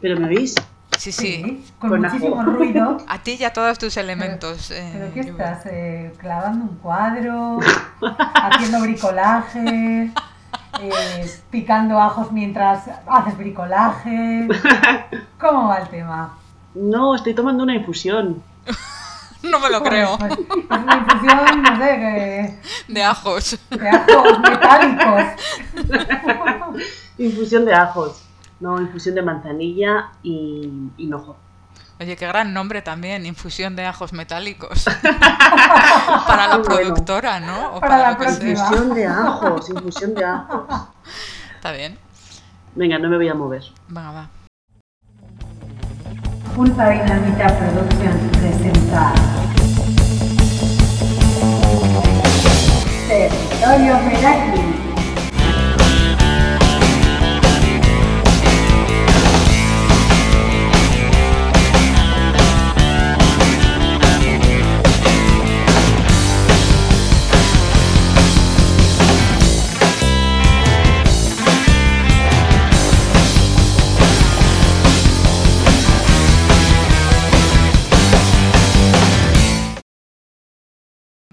¿Pero me oís? Sí, sí. con, Con muchísimo ajo. ruido. A ti y a todos tus elementos. eh, ¿Pero qué Lluvia. estás? eh, ¿Clavando un cuadro? ¿Haciendo bricolaje? eh, ¿Picando ajos mientras haces bricolaje? ¿Cómo va el tema? No, estoy tomando una infusión. No me lo creo. Pues, pues una infusión, no sé, que- De ajos. de ajos metálicos. Infusión de ajos. No, infusión de manzanilla y hinojo. Oye, qué gran nombre también, infusión de ajos metálicos. para la productora, ¿no? O Para la próxima. Infusión de ajos, infusión de ajos. Está bien. Venga, no me voy a mover. Venga, va. Pulpa Dinamita Productions presenta Territorio Meraki.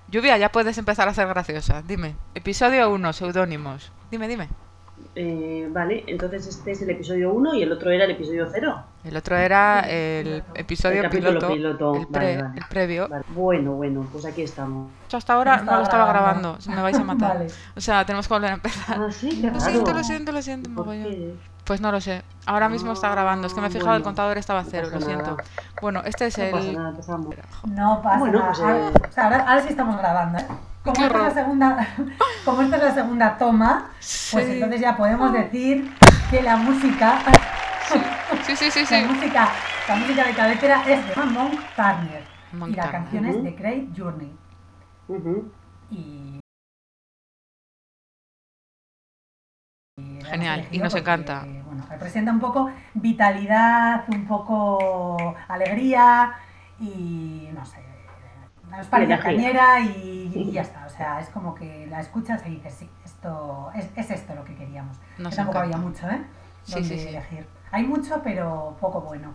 Lluvia, ya puedes empezar a ser graciosa. Dime. Episodio 1, seudónimos. Dime, dime. Eh, vale, entonces este es el episodio 1 y el otro era el episodio 0. El otro era el episodio El piloto, piloto, el, vale, pre- vale. el previo. Vale. Bueno, bueno, pues aquí estamos. Hasta ahora no lo estaba grabando. grabando. Me vais a matar. Vale. O sea, tenemos que volver a empezar. Ah, sí, qué Lo siento, lo siento, lo siento, ¿Por mogollón. Pues no lo sé. Ahora mismo está grabando. Es que me he Ah, fijado, el contador estaba a no cero, lo siento. nada. Bueno, este es No pasa el. nada, empezamos. No pasa Bueno, nada. pues, Ahora- eh, o sea, ahora, ahora sí estamos grabando. ¿eh? Como esta, es la segunda, como esta es la segunda toma, pues Sí. entonces ya podemos decir que la música, Sí, sí, sí, la sí. música, la música de cabecera es de Monk Turner Monk y la Turner. canción es Ujú. de Craig Journey. Y Genial, y nos encanta. porque, Bueno, representa un poco vitalidad, un poco alegría y no sé, nos parece cañera y, y ya está. O sea, es como que la escuchas y dices, sí, esto es, es esto lo que queríamos. Nos Que tampoco encanta. había mucho, ¿eh? Sí, sí. elegir. Hay mucho, pero poco bueno.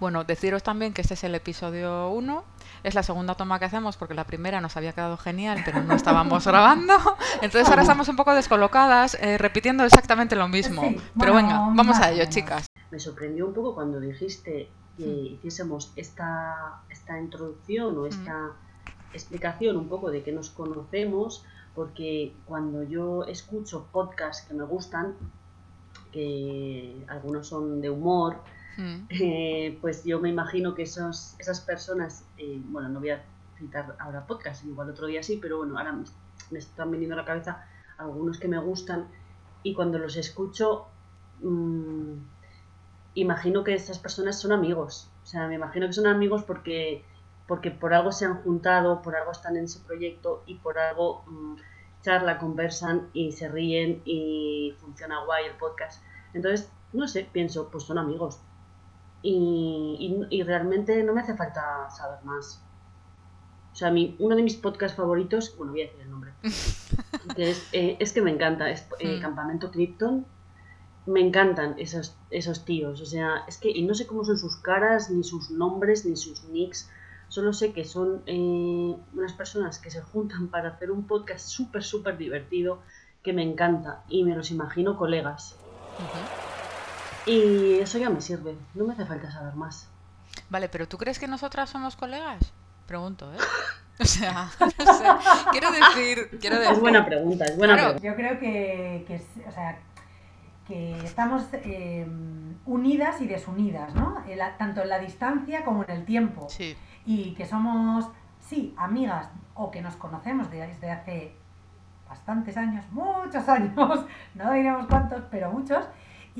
Bueno, deciros también que este es el episodio 1. Es la segunda toma que hacemos porque la primera nos había quedado genial, pero no estábamos grabando. Entonces ahora estamos un poco descolocadas, eh, repitiendo exactamente lo mismo. Sí, pero venga, vamos a ello, chicas. Me sorprendió un poco cuando dijiste que hiciésemos esta, esta introducción o esta explicación un poco de que nos conocemos, porque cuando yo escucho podcasts que me gustan, que algunos son de humor, Mm. eh, pues yo me imagino que esos, esas personas, eh, bueno, no voy a citar ahora podcast, igual otro día sí, pero bueno, ahora me, están viniendo a la cabeza algunos que me gustan y cuando los escucho, mm, imagino que esas personas son amigos. O sea, me imagino que son amigos porque, porque por algo se han juntado, por algo están en ese proyecto y por algo mm, charla, conversan y se ríen y funciona guay el podcast. Entonces, no sé, pienso, pues son amigos. Y, y- y realmente no me hace falta saber más. O sea, mi, uno de mis podcasts favoritos, bueno, voy a decir el nombre, que es, eh, es que me encanta, es eh, Mm. Campamento Krypton. Me encantan esos, esos tíos, o sea, es que y no sé cómo son sus caras, ni sus nombres, ni sus nicks. Solo sé que son eh, unas personas que se juntan para hacer un podcast súper, súper divertido que me encanta y me los imagino colegas. Ujú. Y eso ya me sirve, no me hace falta saber más. Vale, pero ¿tú crees que nosotras somos colegas? Pregunto, ¿eh? O sea, no sé. Quiero decir, quiero decir. Es buena pregunta, es buena Claro. pregunta. Yo creo que, que o sea, que estamos eh, unidas y desunidas, ¿no? En la- tanto en la distancia como en el tiempo. Sí. Y que somos, sí, amigas o que nos conocemos de- desde hace bastantes años, muchos años, no diremos cuántos, pero muchos.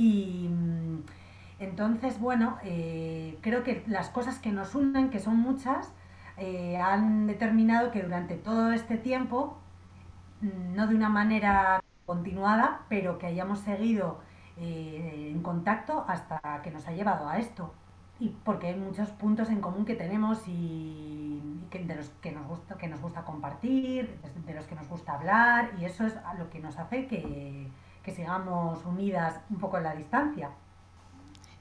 Y mm, entonces, bueno, eh, creo que las cosas que nos unen, que son muchas, eh, han determinado que durante todo este tiempo, mm, no de una manera continuada, pero que hayamos seguido eh, en contacto hasta que nos ha llevado a esto. Y porque hay muchos puntos en común que tenemos y, y que, de los que nos gusta, que nos gusta compartir, de- los que nos gusta hablar, y eso es lo que nos hace que, que sigamos unidas un poco en la distancia.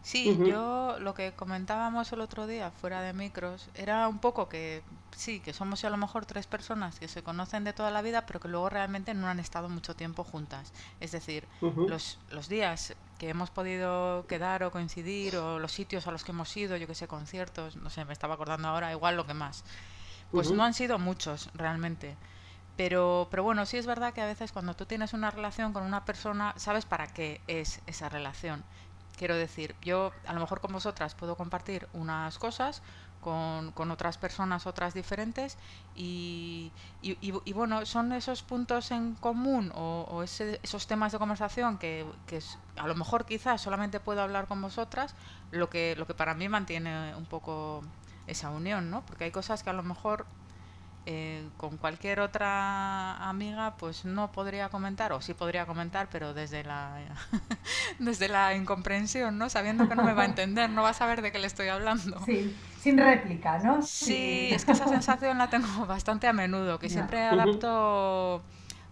Sí, yo lo que comentábamos el otro día fuera de micros era un poco que sí, que somos a lo mejor tres personas que se conocen de toda la vida, pero que luego realmente no han estado mucho tiempo juntas. Es decir, los, los días que hemos podido quedar o coincidir o los sitios a los que hemos ido, yo que sé, conciertos, no sé, me estaba acordando ahora, igual lo que más. Pues no han sido muchos realmente. Pero, pero bueno, sí es verdad que a veces cuando tú tienes una relación con una persona, sabes para qué es esa relación. Quiero decir, yo a lo mejor con vosotras puedo compartir unas cosas, con, con otras personas otras diferentes y, y, bueno, son esos puntos en común o, esos temas de conversación que, que a lo mejor quizás solamente puedo hablar con vosotras, lo que, lo que para mí mantiene un poco esa unión, ¿no? Porque hay cosas que a lo mejor eh, con cualquier otra amiga pues no podría comentar o sí podría comentar pero desde la desde la incomprensión no sabiendo que no me va a entender no va a saber de qué le estoy hablando. Sí sin réplica no sí, es que esa sensación la tengo bastante a menudo que siempre adapto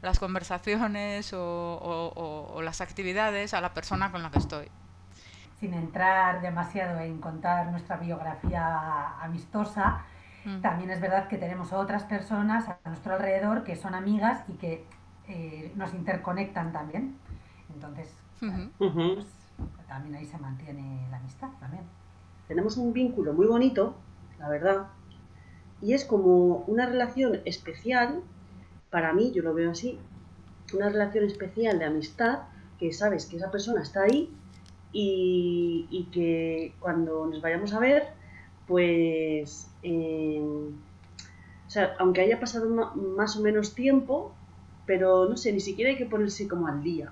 las conversaciones o las actividades a la persona con la que estoy. Sin entrar demasiado en contar nuestra biografía amistosa Mm. También es verdad que tenemos otras personas a nuestro alrededor que son amigas y que eh, nos interconectan también. Entonces, pues, también ahí se mantiene la amistad también. Tenemos un vínculo muy bonito, la verdad, y es como una relación especial, para mí, yo lo veo así, una relación especial de amistad, que sabes que esa persona está ahí y, y que cuando nos vayamos a ver, pues, eh, o sea, aunque haya pasado más o menos tiempo, pero no sé, ni siquiera hay que ponerse como al día.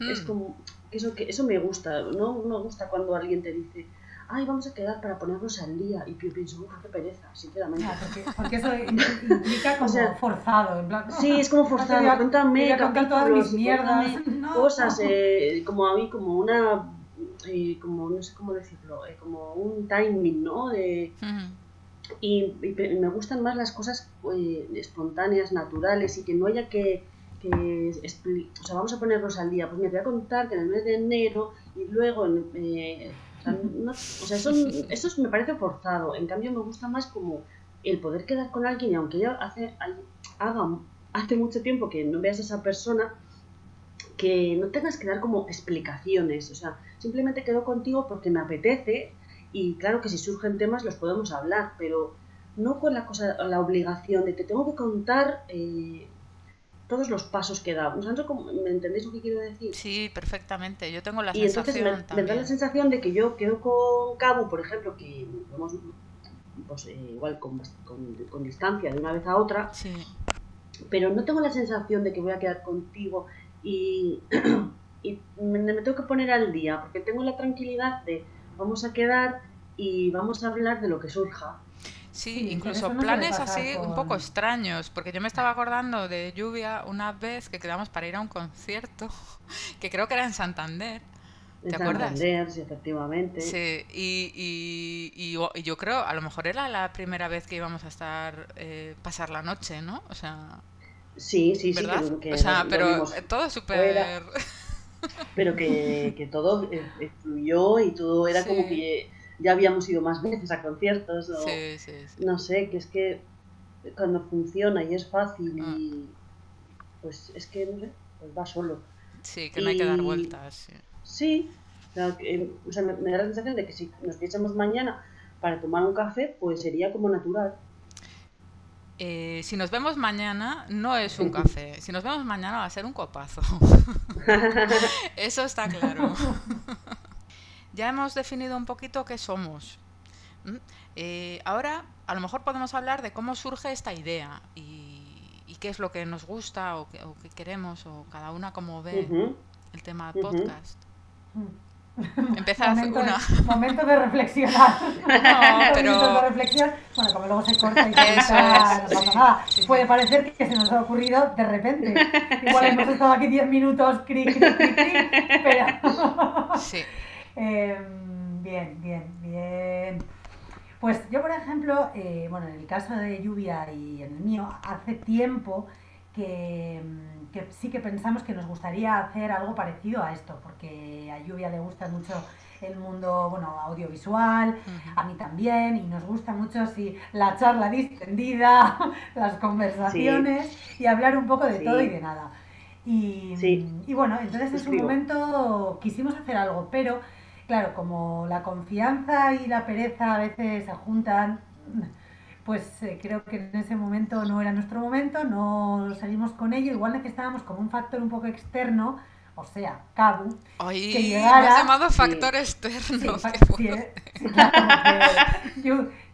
Es hmm. como, eso, que, eso me gusta, ¿no? Me gusta cuando alguien te dice, ay, vamos a quedar para ponernos al día. Y yo pienso, uff, qué pereza, sinceramente. porque, eso implica como forzado. En plan, sí, es como forzado. cuéntame, todas mis mierdas. cosas, eh, como a mí, como una eh, como, no sé cómo decirlo, eh, como un timing, ¿no? De, y, me gustan más las cosas eh, espontáneas, naturales y que no haya que, que o sea, vamos a ponernos al día. Pues me voy a contar que en el mes de enero y luego, o sea, eso, eso me parece forzado. En cambio, me gusta más como el poder quedar con alguien y aunque ya hace, haga, hace mucho tiempo que no veas a esa persona, que no tengas que dar como explicaciones, o sea, simplemente quedo contigo porque me apetece y claro que si surgen temas los podemos hablar, pero no con la cosa, la obligación de que tengo que contar eh, todos los pasos que damos. ¿Me entendéis lo que quiero decir? Sí, perfectamente. Yo tengo la y sensación. Y entonces me, da la sensación de que yo quedo con Cabo, por ejemplo, que vamos pues, eh, igual con, con, distancia de una vez a otra, sí. pero no tengo la sensación de que voy a quedar contigo y, y me, tengo que poner al día, porque tengo la tranquilidad de vamos a quedar y vamos a hablar de lo que surja. Sí, incluso planes así un poco extraños, porque yo me estaba acordando de lluvia una vez que quedamos para ir a un concierto, que creo que era en Santander. ¿Te acuerdas? Santander, sí, efectivamente. Sí, y, y, y, yo creo, a lo mejor era la primera vez que íbamos a estar, eh, pasar la noche, ¿no? O sea, Sí, sí, sí. Que, o sea, pero todo súper... Pero que, que todo eh, fluyó y todo era como que ya habíamos ido más veces a conciertos. O, sí, sí, No sé, que es que cuando funciona y es fácil y ah. pues es que, no sé, pues va solo. Sí, que no hay que dar vueltas. Sí, o sea, me, me, da la sensación de que si nos viésemos mañana para tomar un café, pues sería como natural. Eh, si nos vemos mañana, no es un café. Si nos vemos mañana va a ser un copazo. Eso está claro. ya hemos definido un poquito qué somos. Eh, ahora, a lo mejor podemos hablar de cómo surge esta idea y, qué es lo que nos gusta o qué, queremos o cada una cómo ve el tema del podcast. Empezar momento, una. Momento de reflexionar. No, pero. de reflexión. Bueno, como luego se corta y se es. nada. Puede parecer que se nos ha ocurrido de repente. Igual hemos estado aquí 10 minutos, cri, cri, cri, cri, pero. Sí. Em, bien, bien, bien. Pues yo, por ejemplo, eh, bueno, en el caso de Lluvia y en el mío, hace tiempo que que sí que pensamos que nos gustaría hacer algo parecido a esto, porque a Lluvia le gusta mucho el mundo, bueno, audiovisual, a mí también, y nos gusta mucho sí, la charla distendida, las conversaciones y hablar un poco de todo y de nada. Y, y bueno, entonces en su momento quisimos hacer algo, pero claro, como la confianza y la pereza a veces se juntan, pues eh, creo que en ese momento no era nuestro momento, no salimos con ello, igual necesitábamos como un factor un poco externo, o sea, Cabu, que llegara... Me has llamado factor externo. Sí,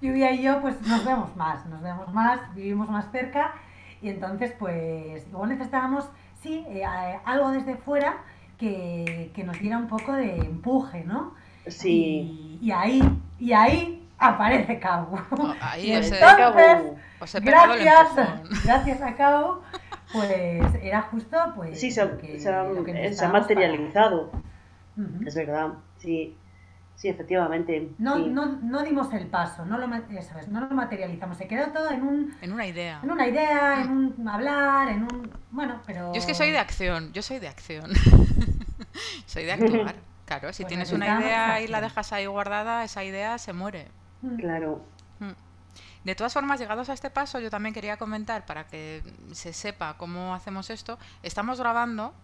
Lluvia y yo pues nos vemos más, nos vemos más, vivimos más cerca y entonces pues igual necesitábamos, sí, eh, algo desde fuera que, que, nos diera un poco de empuje, ¿no? Sí. Y, y ahí, y ahí aparece Cabo. Oh, ahí y ese entonces, gracias, gracias a Cabo, pues era justo pues sí, se, ha materializado. Es verdad, sí. Sí, efectivamente. No, no, no dimos el paso, no lo, ¿sabes? no lo materializamos, se quedó todo en un... En una idea. En una idea, en un hablar, en un... Bueno, pero... Yo es que soy de acción, yo soy de acción. soy de actuar. Claro, si pues tienes una idea y la dejas ahí guardada, esa idea se muere. Mm. Claro. Mm. De todas formas, llegados a este paso, yo también quería comentar para que se sepa cómo hacemos esto. Estamos grabando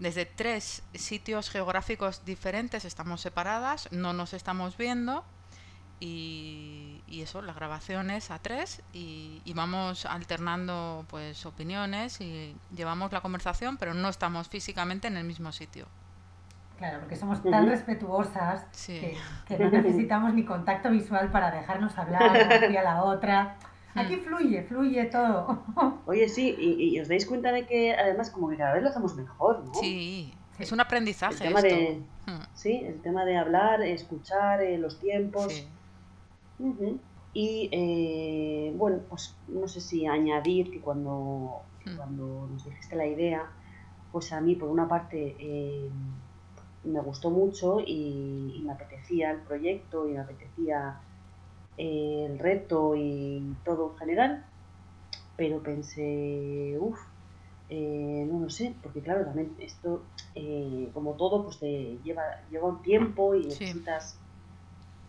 desde tres sitios geográficos diferentes, estamos separadas, no nos estamos viendo. Y, eso, la grabación es a tres y, y, vamos alternando pues opiniones y llevamos la conversación, pero no estamos físicamente en el mismo sitio. Claro, porque somos tan respetuosas que, no necesitamos ni contacto visual para dejarnos hablar una a la otra. Aquí fluye, fluye todo. Oye, sí, y, os dais cuenta de que además como que cada vez lo hacemos mejor, ¿no? Sí, es un aprendizaje. El tema De, mm. Sí, el tema de hablar, escuchar, eh, los tiempos. Y eh, bueno, pues no sé si añadir que cuando, mm. cuando nos dijiste la idea, pues a mí por una parte... Eh, me gustó mucho y, me apetecía el proyecto y me apetecía eh, el reto y todo en general, pero pensé, uff, eh, no lo sé, porque claro, también esto, eh, como todo, pues te lleva, lleva un tiempo y necesitas,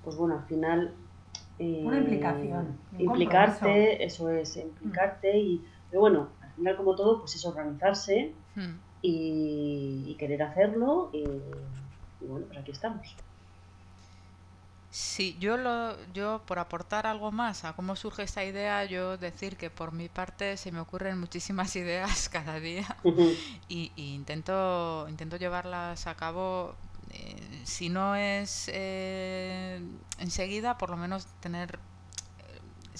pues bueno, al final... Una implicación. implicarte, eso es, implicarte y, pero bueno, al final como todo, pues es organizarse. Hmm y, querer hacerlo y, bueno, pues aquí estamos. Sí, yo, lo, yo por aportar algo más a cómo surge esta idea, yo decir que por mi parte se me ocurren muchísimas ideas cada día y, intento, intento llevarlas a cabo, eh, si no es eh, enseguida, por lo menos tener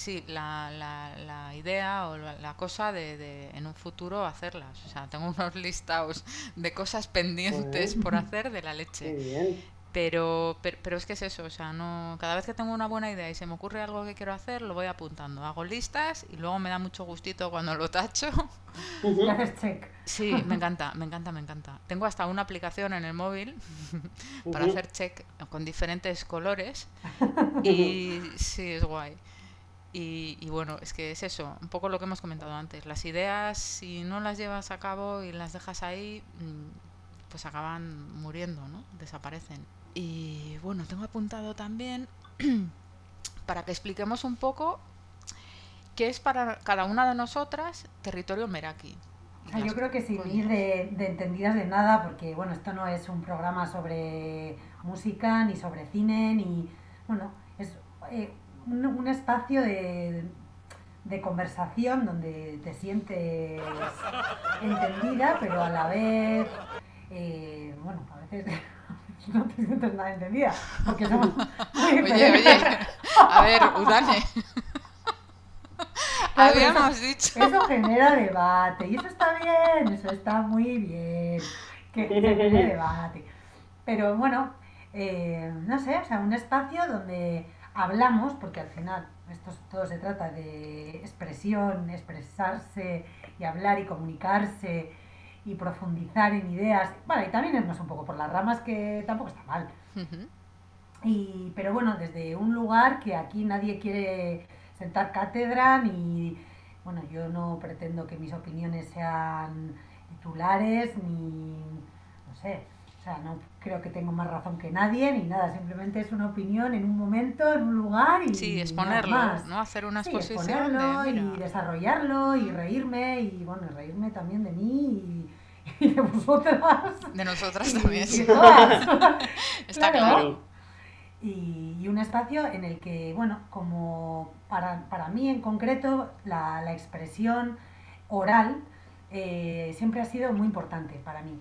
sí, la, la, la, idea o la, cosa de, de, en un futuro hacerlas. O sea, tengo unos listados de cosas pendientes por hacer de la leche. Pero, pero, es que es eso, o sea, no cada vez que tengo una buena idea y se me ocurre algo que quiero hacer, lo voy apuntando. Hago listas y luego me da mucho gustito cuando lo tacho. Y haces check. Sí, me encanta, me encanta, me encanta. Tengo hasta una aplicación en el móvil para hacer check con diferentes colores y sí, es guay. Y, bueno, es que es eso, un poco lo que hemos comentado antes. Las ideas, si no las llevas a cabo y las dejas ahí, mm, pues acaban muriendo, ¿no? Desaparecen. Y bueno, tengo apuntado también para que expliquemos un poco qué es para cada una de nosotras territorio Meraki. yo creo que sin ir de, entendidas de nada, porque bueno, esto no es un programa sobre música, ni sobre cine, ni... Bueno, es eh, un, espacio de, conversación donde te sientes entendida, pero a la vez, eh, bueno, a veces no te sientes nada entendida, porque somos Oye, oye, a ver, Udane. Habíamos dicho. Eso genera debate, y eso está bien, eso está muy bien, que genere debate. Pero bueno, eh, no sé, o sea, un espacio donde hablamos, porque al final esto todo se trata de expresión, expresarse y hablar y comunicarse y profundizar en ideas, bueno, y también irnos un poco por las ramas que tampoco está mal. y, pero bueno, desde un lugar que aquí nadie quiere sentar cátedra ni, bueno, yo no pretendo que mis opiniones sean titulares ni, no sé, O sea, no creo que tengo más razón que nadie ni nada, simplemente es una opinión en un momento, en un lugar y Sí, exponerlo, más. ¿no? Hacer una Sí, exposición de, y desarrollarlo y reírme y bueno, reírme también de mí y, y de vosotras. de nosotras también. y todas. Está Claro. claro. Y, y un espacio en el que, bueno, como para, para mí en concreto, la, la expresión oral eh, siempre ha sido muy importante para mí.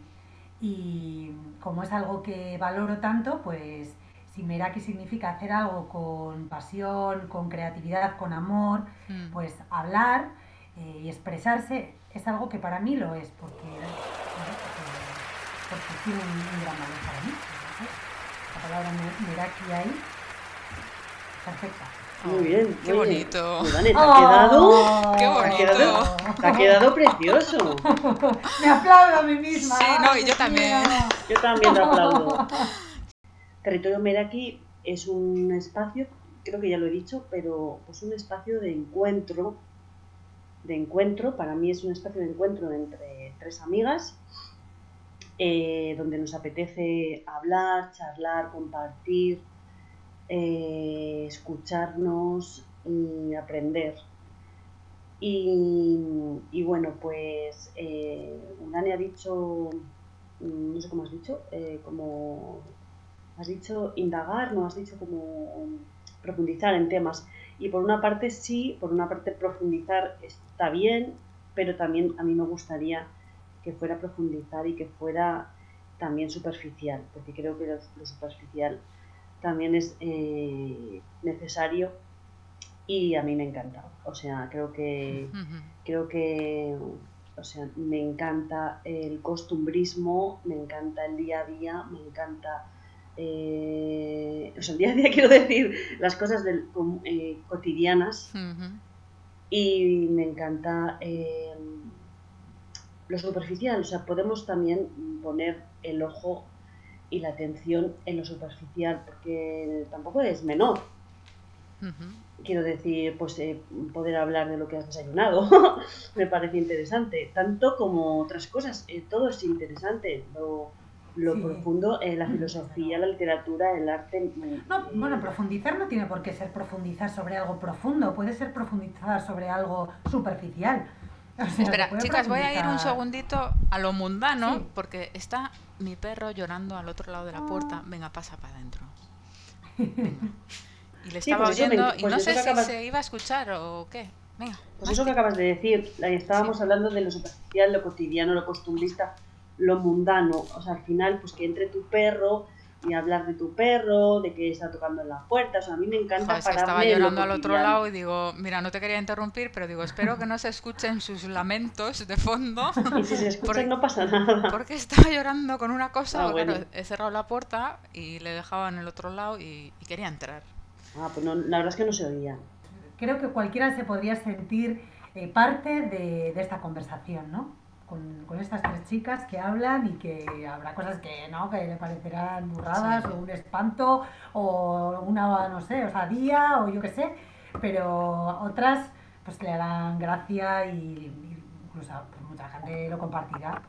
Y como es algo que valoro tanto, pues si Meraki significa hacer algo con pasión, con creatividad, con amor, Mm. pues hablar eh, y expresarse es algo que para mí lo es, porque, porque, porque tiene un, gran valor para mí. La palabra me- Meraki ahí, perfecta. Muy bien. Qué oye, bonito. Te ha quedado, ¡Oh! Qué te ha bonito. quedado, te ha quedado precioso. Me aplaudo a mí misma. Sí, no, ¡Ay, y yo también. Yo también te aplaudo. Territorio Meraki es un espacio, creo que ya lo he dicho, pero pues un espacio de encuentro, de encuentro, para mí es un espacio de encuentro entre tres amigas, eh, donde nos apetece hablar, charlar, compartir, eh, escucharnos y aprender. Y, y bueno, pues eh, Unani ha dicho, no sé cómo has dicho, eh, como has dicho indagar, no has dicho como profundizar en temas. Y por una parte sí, por una parte profundizar está bien, pero también a mí me gustaría que fuera profundizar y que fuera también superficial, porque creo que lo superficial también es eh, necesario y a mí me encanta. O sea, creo que creo que o sea, me encanta el costumbrismo, me encanta el día a día, me encanta eh, o sea, el día a día quiero decir las cosas del- eh, cotidianas y me encanta eh, lo superficial, o sea, podemos también poner el ojo y la atención en lo superficial porque tampoco es menor. Quiero decir, pues eh, poder hablar de lo que has desayunado me parece interesante, tanto como otras cosas, eh, todo es interesante, lo, lo Sí. profundo, eh, la filosofía, la literatura, el arte. No, eh, bueno, profundizar no tiene por qué ser profundizar sobre algo profundo, puede ser profundizar sobre algo superficial. Espera, chicas, voy a ir un segundito a lo mundano, Sí. porque está mi perro llorando al otro lado de la Ah. puerta. Venga, pasa para adentro. Venga. Y le Sí, estaba pues eso me oyendo enc- y pues no sé si acabas- se iba a escuchar o qué. Venga. Pues eso que acabas de decir, estábamos hablando de lo superficial, lo cotidiano, lo costumbrista, lo mundano. O sea, al final, pues que entre tu perro y hablar de tu perro, de que está tocando en la puerta. O sea, a mí me encanta Joder, pararme estaba llorando al otro lado y digo, mira, no te quería interrumpir, pero digo, espero que no se escuchen sus lamentos de fondo, Y si se escuchan Porque- no pasa nada. porque estaba llorando con una cosa. Ah, claro, bueno. he cerrado la puerta y le dejaba en el otro lado y, y quería entrar. Ah, pues no, la verdad es que no se oía. Creo que cualquiera se podría sentir eh, parte de, de esta conversación, ¿no? Con, con estas tres chicas que hablan y que habrá cosas que no, que le parecerán burradas Sí. o un espanto o una, no sé, osadía o yo qué sé, pero otras pues le harán gracia y, y incluso pues, mucha gente lo compartirá.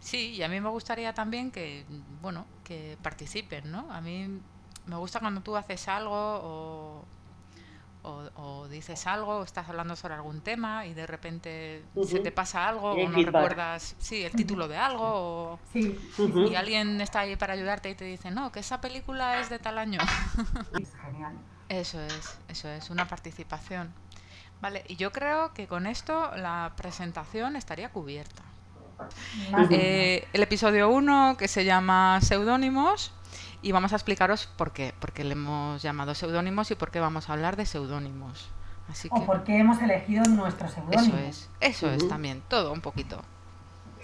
Sí, y a mí me gustaría también que, bueno, que participen, ¿no? A mí me gusta cuando tú haces algo o, o, o dices algo, o estás hablando sobre algún tema y de repente se te pasa algo o no feedback. recuerdas, sí, el título de algo o, Sí, y alguien está ahí para ayudarte y te dice, no, que esa película es de tal año. es genial. Eso es, eso es, una participación. Vale, y yo creo que con esto la presentación estaría cubierta. Eh, el episodio 1 que se llama Seudónimos y vamos a explicaros por qué, por qué le hemos llamado seudónimos y por qué vamos a hablar de seudónimos. Así que O por qué hemos elegido nuestro seudónimo. eso es, eso es también, todo un poquito.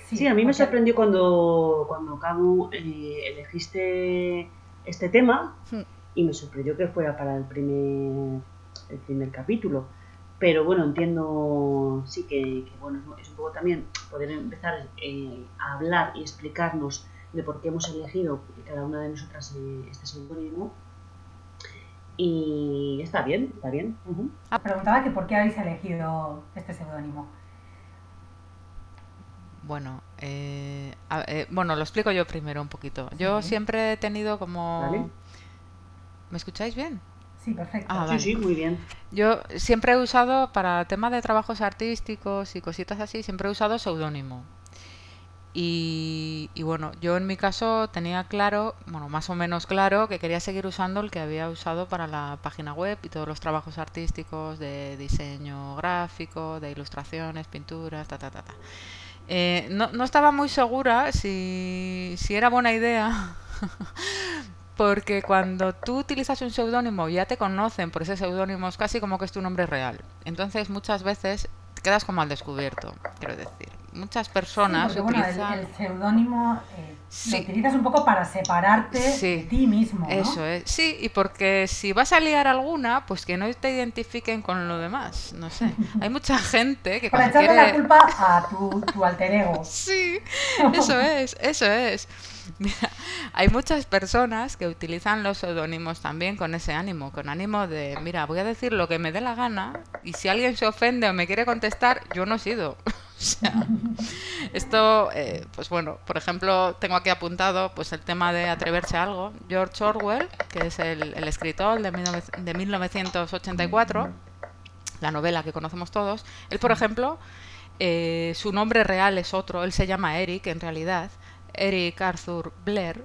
Sí, a mí me porque- sorprendió cuando, cuando Camu eh, elegiste este tema Mm. y me sorprendió que fuera para el primer, el primer capítulo. Pero bueno, entiendo, sí que, que, bueno, es un poco también poder empezar eh, a hablar y explicarnos de por qué hemos elegido cada una de nosotras eh, este seudónimo. Y está bien, está bien. ujú. Preguntaba que por qué habéis elegido este seudónimo. Bueno, eh, a- eh, bueno, lo explico yo primero un poquito. Yo Sí. siempre he tenido como... Vale. ¿Me escucháis bien? Sí, perfecto. Ah, Sí, vale. sí, muy bien. Yo siempre he usado, para el tema de trabajos artísticos y cositas así, siempre he usado seudónimo. Y, bueno, yo en mi caso tenía claro, bueno, más o menos claro, que quería seguir usando el que había usado para la página web y todos los trabajos artísticos de diseño gráfico, de ilustraciones, pinturas, ta, ta, ta, ta. Eh, no, no estaba muy segura si, si era buena idea, porque cuando tú utilizas un seudónimo ya te conocen por ese seudónimo, es casi como que es tu nombre real. Entonces muchas veces quedas como al descubierto, quiero decir. Muchas Sí, personas bueno, el, el seudónimo eh, Sí. lo utilizas un poco para separarte Sí. de ti mismo, ¿no? Eso es, sí, y porque si vas a liar alguna, pues que no te identifiquen con lo demás, no sé. Hay mucha gente que Para echarle la quiere... culpa a tu, tu alter ego. Sí, eso es, eso es. Mira, hay muchas personas que utilizan los seudónimos también con ese ánimo, con ánimo de, mira, voy a decir lo que me dé la gana y si alguien se ofende o me quiere contestar, yo no he sido. O sea, esto, eh, pues bueno, por ejemplo, tengo aquí apuntado pues el tema de atreverse a algo. George Orwell, que es el, el escritor de, 19 de 1984, la novela que conocemos todos, él, por ejemplo, eh, su nombre real es otro, él se llama Eric en realidad, Eric Arthur Blair,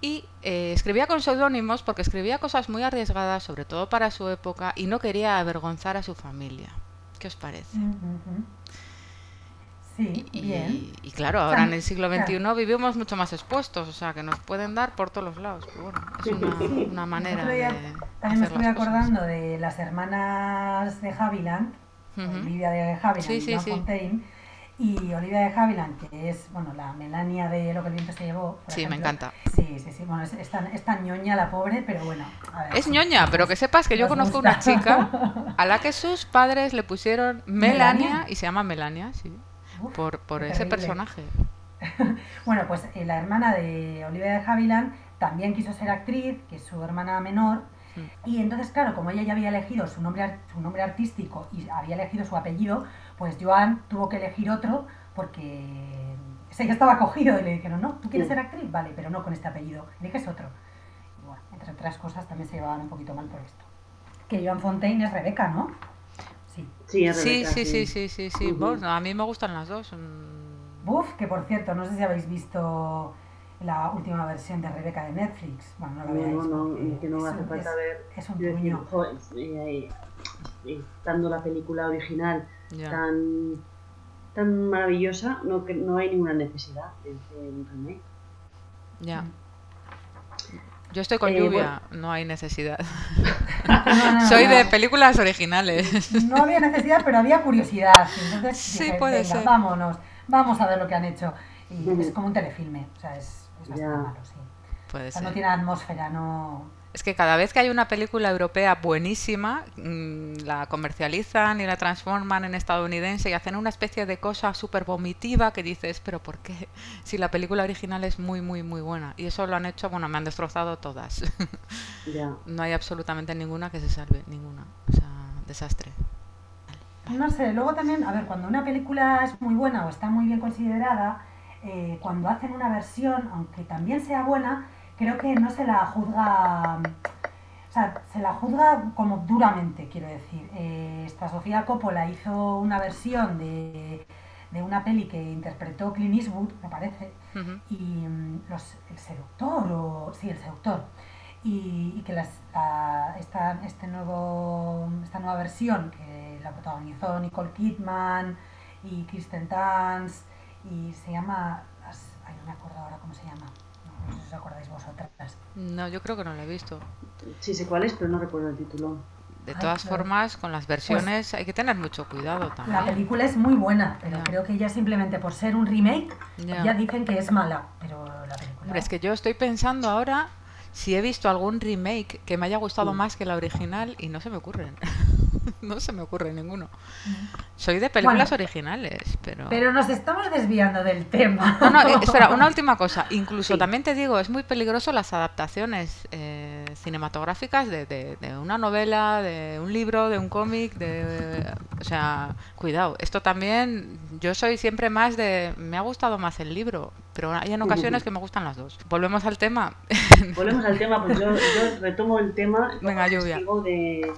y eh, escribía con seudónimos porque escribía cosas muy arriesgadas, sobre todo para su época, y no quería avergonzar a su familia. ¿Qué os parece? Ujú. Sí, Y, bien. y- y claro, sea, ahora en el siglo claro. XXI vivimos mucho más expuestos, o sea, que nos pueden dar por todos los lados. Pero bueno, es una, Sí, una el manera de También me cosas. acordando de las hermanas de Haviland. Olivia de Haviland Sí, y sí. Fontaine, y Olivia de Haviland, que es bueno la Melania de Lo que el viento se llevó. por Sí, me encanta. Sí, sí, sí, bueno, es, es tan, es tan ñoña la pobre, pero bueno. a ver. Es ñoña, pero que sepas que yo conozco gusta. una chica a la que sus padres le pusieron Melania, ¿Melania? y se llama Melania, sí, Uf, por, ese terrible. personaje. Bueno, pues eh, la hermana de Olivia de Havilland también quiso ser actriz, que es su hermana menor. Y entonces, claro, como ella ya había elegido su nombre, su nombre artístico y había elegido su apellido, pues Joan tuvo que elegir otro porque ese ya estaba cogido y le dijeron, no, ¿tú quieres Sí. ser actriz? Vale, pero no con este apellido, eliges otro. Y bueno, entre otras cosas también se llevaban un poquito mal por esto. Que Joan Fontaine es Rebeca, ¿no? Sí. Sí, Sí, sí, sí, sí. Bueno, a mí me gustan las dos. Buf, que por cierto, no sé si habéis visto la última versión de Rebeca de Netflix. Bueno, no la No, veáis. no, no, es que no hace un- falta es- ver. Es un truño. eh, eh, estando la película original tan, tan maravillosa, no, que no hay ninguna necesidad de hacer un remake. Ya. Mm. Yo estoy con Eh, lluvia, no hay necesidad. No, no, Soy no. de películas originales. No había necesidad, pero había curiosidad. Entonces Sí, dije, puede venga, ser. vámonos, vamos a ver lo que han hecho. Y es como un telefilme, o sea, es, es bastante malo, sí. Puede O sea, ser. no tiene atmósfera, no... Es que cada vez que hay una película europea buenísima, mm, la comercializan y la transforman en estadounidense y hacen una especie de cosa súper vomitiva que dices, pero ¿por qué? Si la película original es muy, muy, muy buena. Y eso lo han hecho, bueno, me han destrozado todas. No hay absolutamente ninguna que se salve, ninguna. O sea, desastre. No sé, luego también, a ver, cuando una película es muy buena o está muy bien considerada, eh, cuando hacen una versión, aunque también sea buena, creo que no se la juzga, o sea, se la juzga como duramente, quiero decir. Eh, esta Sofía Coppola hizo una versión de, de una peli que interpretó Clint Eastwood, me parece, y mm, los, el seductor, o sí, el seductor, y, y que las, la- esta, este nuevo, esta nueva versión que la protagonizó Nicole Kidman y Kristen Dunst, y se llama, ay, no me acuerdo ahora cómo se llama, no, sé si os acordáis vosotras. No, yo creo que no la he visto. Sí sé cuál es, pero no recuerdo el título. De Ay, todas claro. formas, con las versiones hay que tener mucho cuidado La también. película es muy buena, pero creo que ya simplemente por ser un remake, Ya. ya dicen que es mala, pero la película... Hombre, es que yo estoy pensando ahora si he visto algún remake que me haya gustado más que la original y no se me ocurren. no se me ocurre ninguno. Soy de películas Bueno. originales, pero... Pero nos estamos desviando del tema. No, no, eh, espera, una última cosa. Incluso Sí. también te digo, es muy peligroso las adaptaciones eh, cinematográficas de, de- de una novela, de un libro, de un cómic, de... O sea, cuidado. Esto también, yo soy siempre más de, me ha gustado más el libro, pero hay en ocasiones que me gustan las dos. Volvemos al tema. Volvemos al tema, pues yo, yo retomo el tema. Venga, lluvia. De,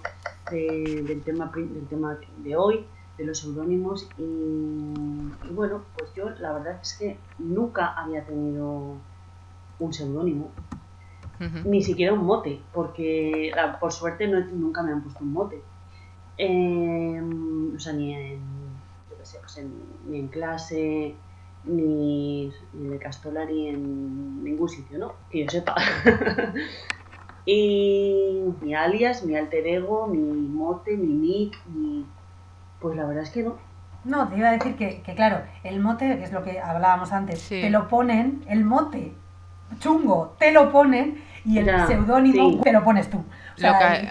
de, del, tema, del tema de hoy, de los seudónimos. Y, y bueno, pues yo la verdad es que nunca había tenido un seudónimo. Ni siquiera un mote, porque por suerte no, nunca me han puesto un mote. Em, o sea, ni en, pues ni en clase, ni, en el Castola, ni en ningún sitio, ¿no? Que yo sepa. y mi alias, mi alter ego, mi mote, mi nick, mi... Pues la verdad es que no. No, te iba a decir que, que claro, el mote, que es lo que hablábamos antes, te lo ponen, el mote chungo te lo ponen y el seudónimo te lo pones tú.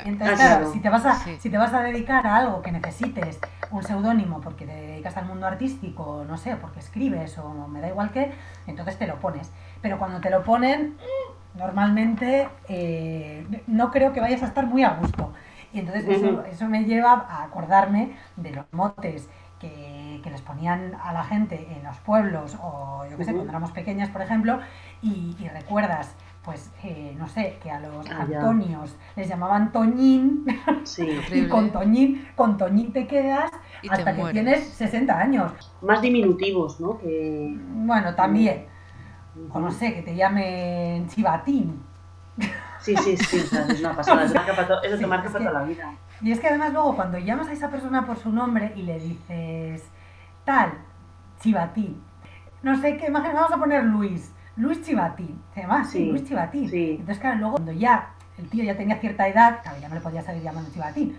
Entonces, claro, si te, vas a, si te vas a dedicar a algo que necesites un seudónimo porque te dedicas al mundo artístico, no sé, porque escribes o me da igual qué, entonces te lo pones. Pero cuando te lo ponen, normalmente eh, no creo que vayas a estar muy a gusto. Y entonces eso, me lleva a acordarme de los motes que, les ponían a la gente en los pueblos o yo qué sé, cuando éramos pequeñas, por ejemplo, y, recuerdas pues eh, no sé, que a los ah, Antonios les llamaban Toñín y con Toñín, con Toñín te quedas hasta que tienes 60 años. Más diminutivos, ¿no? Que... Bueno, también. O no sé, que te llamen Chivatín. Sí, sí, sí, es una pasada, eso, te marca para toda la vida. Y es que además luego cuando llamas a esa persona por su nombre y le dices tal, Chivatín, no sé qué, imagínate, vamos a poner Luis, Luis Chivatín, se llama sí, Luis Chivatín. Entonces, claro, luego cuando ya el tío ya tenía cierta edad, claro, ya no le podía salir llamando Chivatín,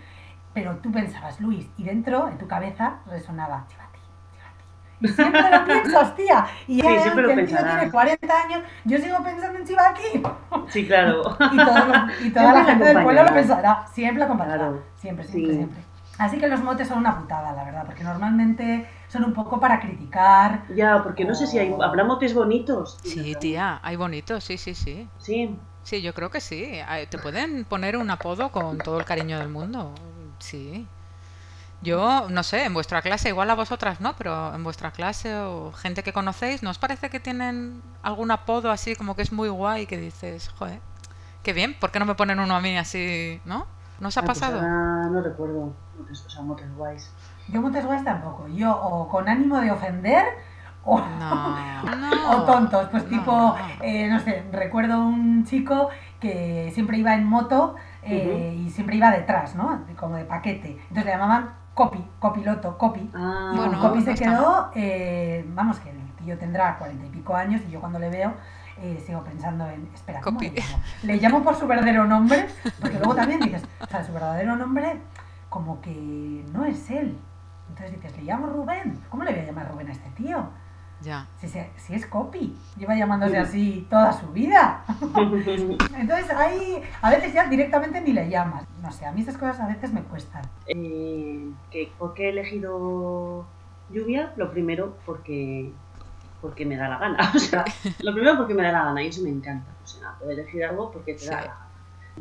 pero tú pensabas Luis y dentro, en tu cabeza, resonaba Chivatín. Chivatín. Y siempre lo piensas, tía. Y sí, siempre lo el tío tiene 40 años, yo sigo pensando en Chivatín. Sí, claro. Y, toda la gente del pueblo lo pensará. Siempre lo comparará. Siempre, siempre, siempre. Así que los motes son una putada, la verdad, porque normalmente son un poco para criticar. Ya, porque no sé si hay, habrá motes bonitos. Sí, tía, hay bonitos, sí, sí, sí. Sí. Sí, yo creo que sí. Te pueden poner un apodo con todo el cariño del mundo. Sí. Yo, no sé, en vuestra clase, igual a vosotras no, pero en vuestra clase o gente que conocéis, ¿no os parece que tienen algún apodo así como que es muy guay que dices, joder, qué bien, ¿por qué no me ponen uno a mí así, no? ¿No os ha ah, pues pasado? no recuerdo, o sea, motes guays. Yo motes guays tampoco. Yo o con ánimo de ofender o, o tontos. Pues tipo, eh, no sé, recuerdo un chico que siempre iba en moto eh, y siempre iba detrás, ¿no? Como de paquete. Entonces le llamaban copy, copiloto, copy. Ah, y bueno, copy se quedó, eh, vamos, que el tío tendrá cuarenta y pico años y yo cuando le veo eh, sigo pensando en, espera, ¿cómo le llamo? Le llamo por su verdadero nombre, porque luego también dices, o sea, su verdadero nombre como que no es él. Entonces dices, le llamo Rubén, ¿cómo le voy a llamar Rubén a este tío? Ya. Si, si, es copy, lleva llamándose así toda su vida. Entonces ahí a veces ya directamente ni le llamas. No sé, a mí esas cosas a veces me cuestan. Eh, ¿Por qué he elegido lluvia? Lo primero porque porque me da la gana. O sea, lo primero porque me da la gana y eso me encanta. O sea, poder elegir algo porque te da la gana.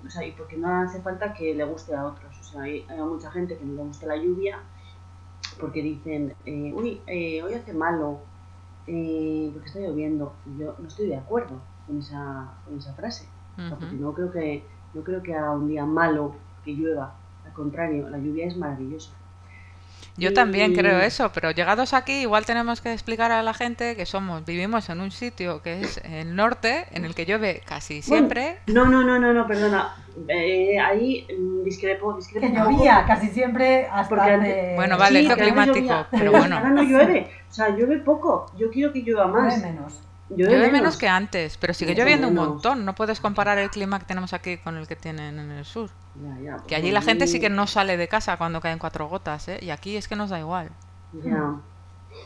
O sea, y porque no hace falta que le guste a otros. O sea, hay, mucha gente que no le gusta la lluvia porque dicen, eh, uy, eh, hoy hace malo, eh, porque está lloviendo. Y yo no estoy de acuerdo con esa, con esa frase. porque no creo, que, no creo que haga un día malo que llueva. Al contrario, la lluvia es maravillosa. Yo también creo eso, pero llegados aquí igual tenemos que explicar a la gente que somos, vivimos en un sitio que es el norte, en el que llueve casi siempre. no, no, no, no, no, perdona. Eh, ahí mm, discrepo, discrepo. Que llovía casi siempre hasta Porque Bueno, vale, sí, climático, pero bueno. Ahora no llueve, o sea, llueve poco. Yo quiero que llueva más. Llueve menos. Llueve, menos. que antes, pero sigue lloviendo un montón. No puedes comparar el clima que tenemos aquí con el que tienen en el sur. que allí la gente sí que no sale de casa cuando caen cuatro gotas, ¿eh? Y aquí es que nos da igual. Ya.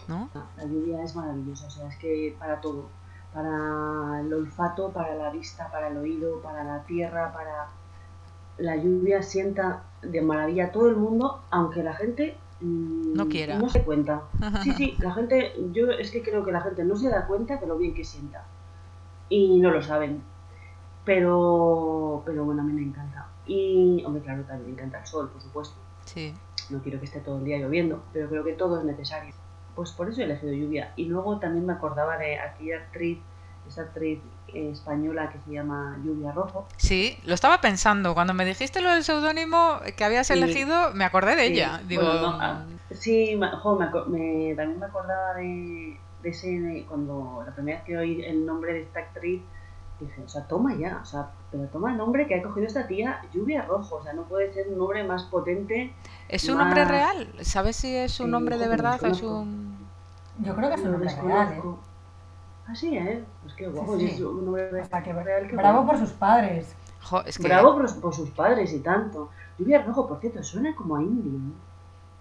¿No? La lluvia es maravillosa, o sea, es que para todo. Para el olfato, para la vista, para el oído, para la tierra, para... La lluvia sienta de maravilla a todo el mundo, aunque la gente Mm, no quiera. No se cuenta. Sí, sí, la gente, yo es que creo que la gente no se da cuenta de lo bien que sienta. Y no lo saben. Pero, pero bueno, a mí me encanta. Y, hombre, claro, también me encanta el sol, por supuesto. Sí. no quiero que esté todo el día lloviendo, pero creo que todo es necesario. Pues por eso he elegido lluvia. Y luego también me acordaba de aquella actriz, esa actriz española que se llama Lluvia Rojo. Sí, lo estaba pensando. Cuando me dijiste lo del seudónimo que habías Sí. elegido, me acordé de Sí, ella. Digo, bueno, no, ah, sí, me, jo, me aco- me- también me acordaba de, de ese, de cuando la primera vez que oí el nombre de esta actriz, dije, o sea, toma ya, o sea, pero toma el nombre que ha cogido esta tía, Lluvia Rojo, o sea, no puede ser un nombre más potente. ¿es un nombre más- real? ¿Sabes si es un Sí, nombre de verdad o es un...? Yo creo que es un nombre real, ¿eh? Ah, sí, ¿eh? Pues qué guapo, sí. y es un nombre O sea, que real. qué bravo guapo. por sus padres. Jo, es que Bravo por, por sus padres y tanto. Lluvia Rojo, por cierto, suena como a indio. ¿no?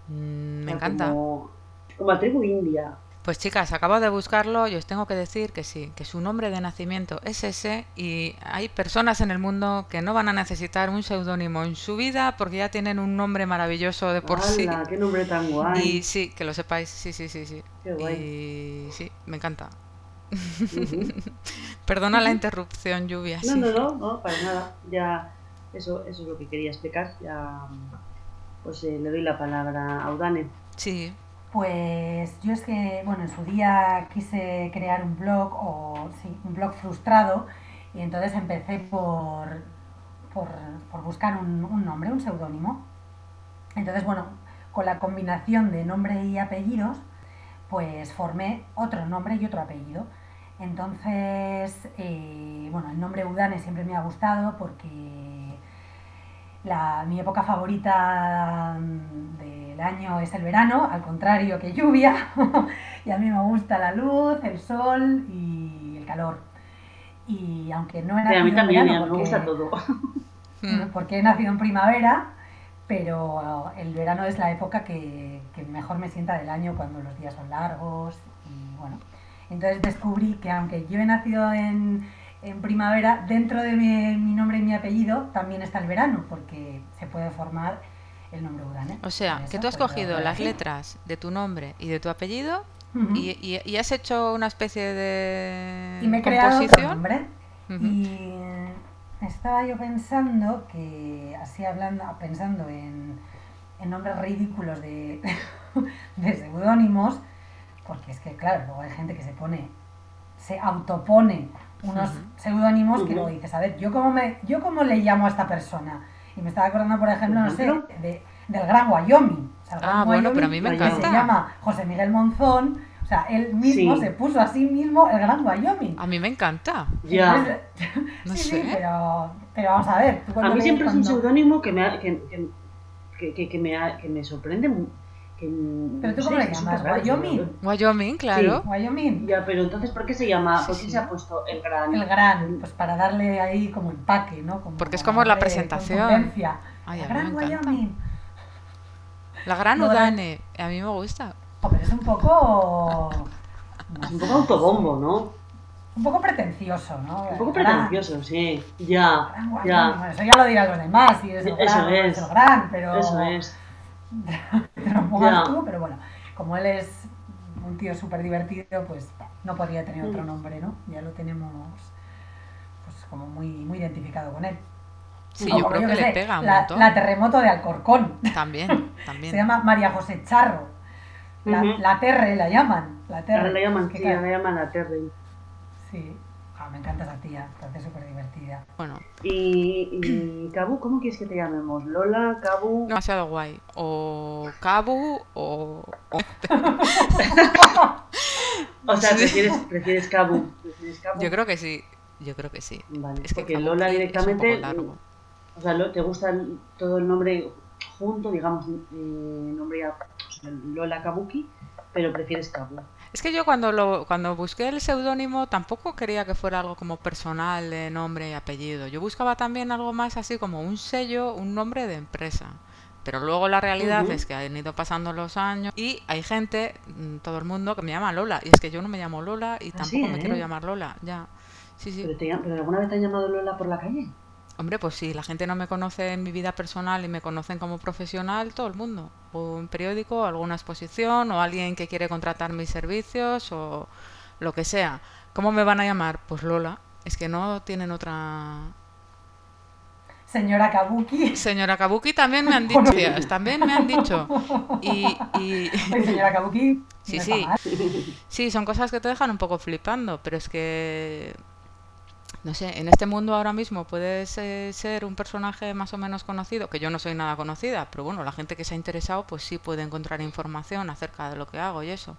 mm, me encanta. Como, como a tribu india. Pues chicas, acabo de buscarlo y os tengo que decir que sí, que su nombre de nacimiento es ese y hay personas en el mundo que no van a necesitar un seudónimo en su vida porque ya tienen un nombre maravilloso de por sí. ¡Hala, qué nombre tan guay! Y sí, que lo sepáis, sí, sí, sí, sí. Qué guay. Y sí, me encanta. Perdona la interrupción, lluvia. No, sí. no, no, no, para nada. Ya, eso, eso es lo que quería explicar. Ya, pues eh, le doy la palabra a Udane. Sí, Pues yo es que, bueno, en su día quise crear un blog, o sí, un blog frustrado, y entonces empecé por, por, por buscar un, un nombre, un seudónimo. Entonces, bueno, con la combinación de nombre y apellidos, pues formé otro nombre y otro apellido. Entonces, eh, bueno, el nombre Udane siempre me ha gustado porque la, mi época favorita del año es el verano, al contrario que lluvia, y a mí me gusta la luz, el sol y el calor. Y aunque no he Sí, a mí nacido en también, verano me porque- gusta todo. Mm. porque he nacido en primavera, pero el verano es la época que, que mejor me sienta del año cuando los días son largos y bueno. Entonces descubrí que aunque yo he nacido en, en primavera, dentro de mi, mi nombre y mi apellido también está el verano, porque se puede formar el nombre Urane. O sea, que tú has cogido las letras de tu nombre y de tu apellido y, y- y has hecho una especie de Y me he creado composición. nombre. Ujú. Y estaba yo pensando que, así hablando, pensando en, en nombres ridículos de, de seudónimos, porque es que, claro, luego hay gente que se pone, se autopone unos Ujú. seudónimos que luego dices, a ver, ¿yo cómo, me, ¿yo cómo le llamo a esta persona? Y me estaba acordando, por ejemplo, no sé, de- del Gran Wyoming. O sea, el Gran Ah, bueno, pero a mí me que encanta. Se llama José Miguel Monzón. O sea, él mismo Sí. se puso a sí mismo el Gran Wyoming. A mí me encanta. Ya. Entonces, No sí, sé. sí, pero, pero vamos a ver. tú A mí siempre es un seudónimo que me, ha- que, que, que, que- que me, ha- que me sorprende. Que, ¿Pero tú no cómo sé, le es llamas? ¿Wyoming? ¿no? Wyoming, claro. Wyoming. Ya, pero entonces, ¿por qué se llama? Sí, ¿Por qué sí. se ha puesto el gran? El gran, pues para darle ahí como empaque, ¿no? Como Porque es como la presentación. contundencia. Ay, el a mí gran. Wyoming. La gran Lo Udane. A mí me gusta. Oh, pero es un poco. Es un poco autobombo, ¿no? Un poco pretencioso, ¿no? Un poco pretencioso, sí. Ya, gran ya. Bueno, eso ya lo dirán los demás, si eres el Eso gran es. el gran, pero. Eso es. Te lo pongas Ya. tú, pero bueno, como él es un tío súper divertido, pues no podría tener otro Mm. nombre, ¿no? Ya lo tenemos pues como muy, muy identificado con él. Sí, yo creo que le sé, pega un la, montón. la terremoto de Alcorcón. También, Se también. llama María José Charro. La, la Terre la llaman. La Terre. La llaman, Que sí, la llaman la Terry. sí. Me encanta esa tía, parece súper divertida. Bueno, Y, y Cabu, ¿cómo quieres que te llamemos? Lola, Cabu. demasiado guay. O Cabu o... o- sea, prefieres, prefieres Cabu. ¿Prefieres Cabu? Yo creo que sí. Yo creo que sí. Vale, Es que porque Lola es un directamente. poco largo. O sea, te gusta todo el nombre junto, digamos, eh, nombre a- o sea, Lola Kabuki, pero prefieres Cabu. Es que yo cuando lo cuando busqué el seudónimo tampoco quería que fuera algo como personal de nombre y apellido. Yo buscaba también algo más así como un sello, un nombre de empresa. Pero luego la realidad es que han ido pasando los años y hay gente, mm, todo el mundo, que me llama Lola. Y es que yo no me llamo Lola y Ah, tampoco sí, me quiero ¿eh? llamar Lola. Ya. Sí, sí. ¿Pero, te ¿Pero alguna vez te han llamado Lola por la calle? Hombre, pues si la gente no me conoce en mi vida personal y me conocen como profesional, todo el mundo. O un periódico, alguna exposición, o alguien que quiere contratar mis servicios, o lo que sea. ¿Cómo me van a llamar? Pues Lola. Es que no tienen otra... Señora Kabuki. Señora Kabuki también me han dicho, también me han dicho. Y, señora Kabuki. Sí, no sí. mal. Sí, son cosas que te dejan un poco flipando, pero es que, no sé, en este mundo ahora mismo puedes eh, ser un personaje más o menos conocido, que yo no soy nada conocida, pero bueno, la gente que se ha interesado pues sí puede encontrar información acerca de lo que hago y eso.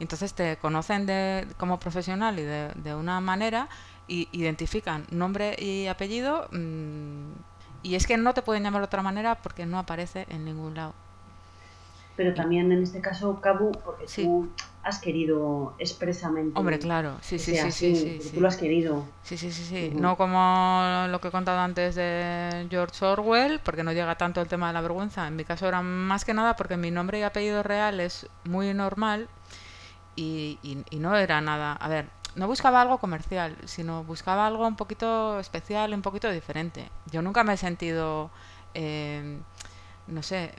Entonces te conocen de, como profesional y de, de una manera y identifican nombre y apellido mm, y es que no te pueden llamar de otra manera porque no aparece en ningún lado. Pero también en este caso, Cabu, porque Sí. tú has querido expresamente. Hombre, claro, sí, sí, sí, sí, así, sí. Tú lo has querido. Sí, sí, sí, sí. No como lo que he contado antes de George Orwell, porque no llega tanto el tema de la vergüenza. En mi caso era más que nada porque mi nombre y apellido real es muy normal y, y- y no era nada. A ver, no buscaba algo comercial, sino buscaba algo un poquito especial, un poquito diferente. Yo nunca me he sentido, eh, no sé,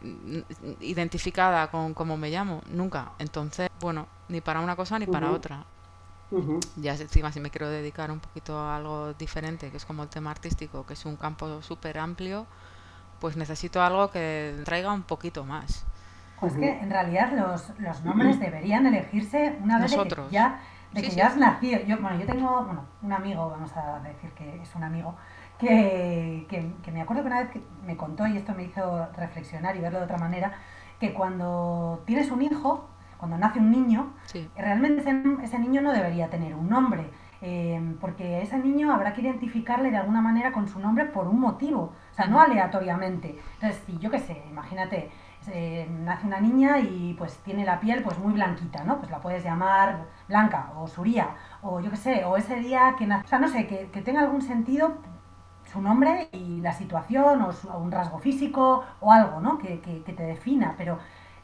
identificada con cómo me llamo, nunca. Entonces, bueno, ni para una cosa ni para otra ya encima si me quiero dedicar un poquito a algo diferente, que es como el tema artístico, que es un campo súper amplio, pues necesito algo que traiga un poquito más. Pues que en realidad los, los nombres deberían elegirse una vez de que ya, de Sí, que sí. ya has nacido. Yo, bueno, yo tengo bueno, un amigo, vamos a decir que es un amigo, que, que, que me acuerdo que una vez que me contó, y esto me hizo reflexionar y verlo de otra manera, que cuando tienes un hijo, cuando nace un niño, Sí, realmente ese, ese niño no debería tener un nombre, eh, porque ese niño habrá que identificarle de alguna manera con su nombre por un motivo, o sea, no aleatoriamente. Entonces, si yo qué sé, imagínate, eh, nace una niña y pues tiene la piel pues muy blanquita, ¿no? Pues la puedes llamar Blanca o Suría, o yo qué sé, o ese día que nace, o sea, no sé, que, que tenga algún sentido su nombre y la situación o, su- un rasgo físico o algo, ¿no? Que, que- que te defina, pero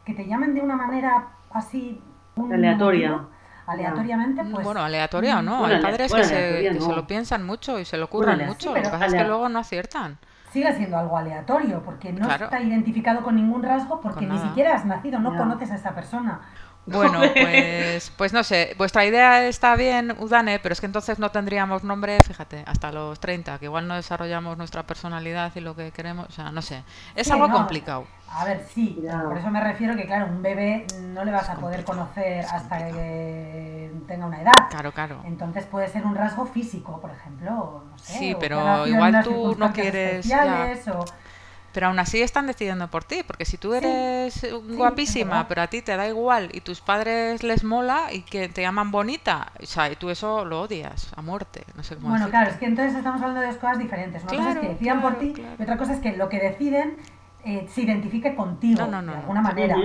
que te llamen de una manera así... un Aleatoria. motivo, aleatoriamente, pues... bueno, aleatorio o no, Bueno, hay padres bueno, que, se, aleatoria que se lo piensan mucho y se lo curran mucho, sí, lo que pasa es que luego no aciertan. sigue siendo algo aleatorio, porque no Claro. está identificado con ningún rasgo, porque ni siquiera has nacido, no conoces a esa persona. Bueno, pues, pues no sé, vuestra idea está bien, Udane, pero es que entonces no tendríamos nombre, fíjate, hasta los 30, que igual no desarrollamos nuestra personalidad y lo que queremos, o sea, no sé, es Sí, algo no. complicado. A ver, sí, por eso me refiero que, claro, un bebé no le vas Es a poder conocer hasta que tenga una edad. Claro, claro. Entonces puede ser un rasgo físico, por ejemplo, o no sé. Sí, pero igual tú no quieres, ya. o- Pero aún así están decidiendo por ti, porque si tú eres sí, guapísima, pero a ti te da igual y tus padres les mola y que te llaman bonita, o sea, y tú eso lo odias a muerte, no sé cómo Bueno, decirte. claro, es que entonces estamos hablando de dos cosas diferentes. Una cosa es que decidan por ti claro. y otra cosa es que lo que deciden eh, se identifique contigo No, no, no, de alguna manera.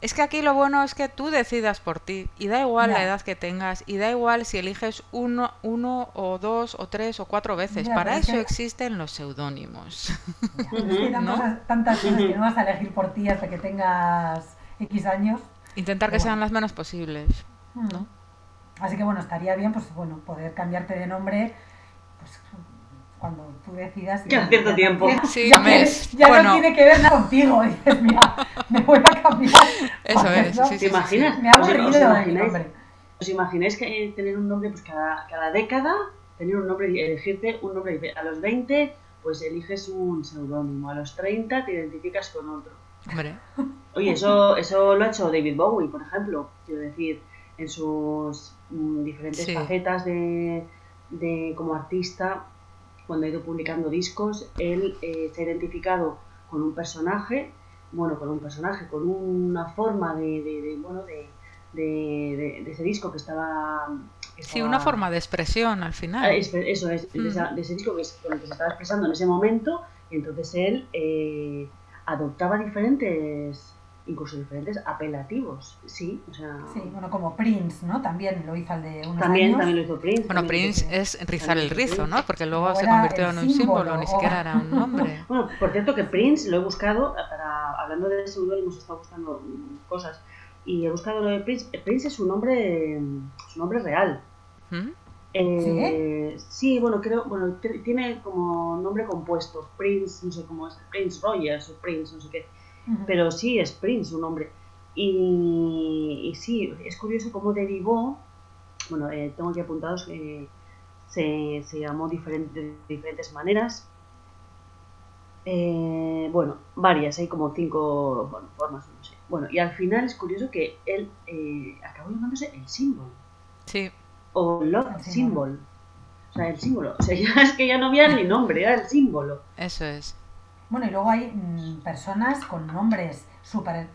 Es que aquí lo bueno es que tú decidas por ti y da igual la edad que tengas y da igual si eliges uno, uno o dos o tres o cuatro veces. Para eso que- existen los seudónimos. Es que tantas, ¿No? cosas- tantas cosas que no vas a elegir por ti hasta que tengas X años. Intentar que sean las menos posibles. ¿no? Así que bueno, estaría bien, pues bueno, poder cambiarte de nombre, cuando tú decidas. y Cada cierto tiempo. Sí, ya, que- mes. ya Bueno. no tiene que ver nada contigo. Dices, mira, me voy a cambiar. Eso es, no- sí, ¿Te sí, imaginas? sí. Me ha ¿Os- os aburrido nombre. ¿Os imagináis que eh, tener un nombre, pues cada, cada década, tener un nombre, elegirte un nombre? A los 20, pues eliges un seudónimo. A los 30 te identificas con otro. Hombre, Oye, eso, eso lo ha hecho David Bowie, por ejemplo. Quiero decir, en sus mm, diferentes Sí. facetas de, de como artista, cuando ha ido publicando discos, él eh, se ha identificado con un personaje, bueno, con un personaje, con una forma de, de- de, bueno, de, de- ese disco que estaba... que sí, una forma de expresión al final. Ah, es- eso es, de, Mm. esa- de ese disco que es con el que se estaba expresando en ese momento, y entonces él eh, adoptaba diferentes, incluso diferentes apelativos, sí, o sea, Sí, bueno, como Prince, ¿no? También lo hizo al de unos también, años. también lo hizo Prince. Bueno, Prince hizo- es rizar el rizo, ¿no? Porque luego se convirtió el en un símbolo, símbolo, ni siquiera era un nombre. Bueno, por cierto que Prince lo he buscado, para, hablando de seudónimos, he estado buscando cosas, y he buscado lo de Prince, Prince es su nombre, su nombre real. ¿Mm? Eh, ¿Sí? bueno, creo, bueno, tiene como nombre compuesto, Prince, no sé cómo es, Prince Rogers o Prince, no sé qué, Pero sí es Prince su nombre. Y, y sí, es curioso cómo derivó, bueno, eh, tengo aquí apuntados que se, se llamó diferente, de diferentes maneras, Eh, bueno, varias, hay como cinco bueno, formas, no sé. Bueno, y al final es curioso que él eh, acabó llamándose el símbolo. Sí. O Love. Symbol. O sea, el símbolo. O sea, ya es que ya no había ni nombre, era el símbolo. Eso es. Bueno, y luego hay mm, personas con nombres súper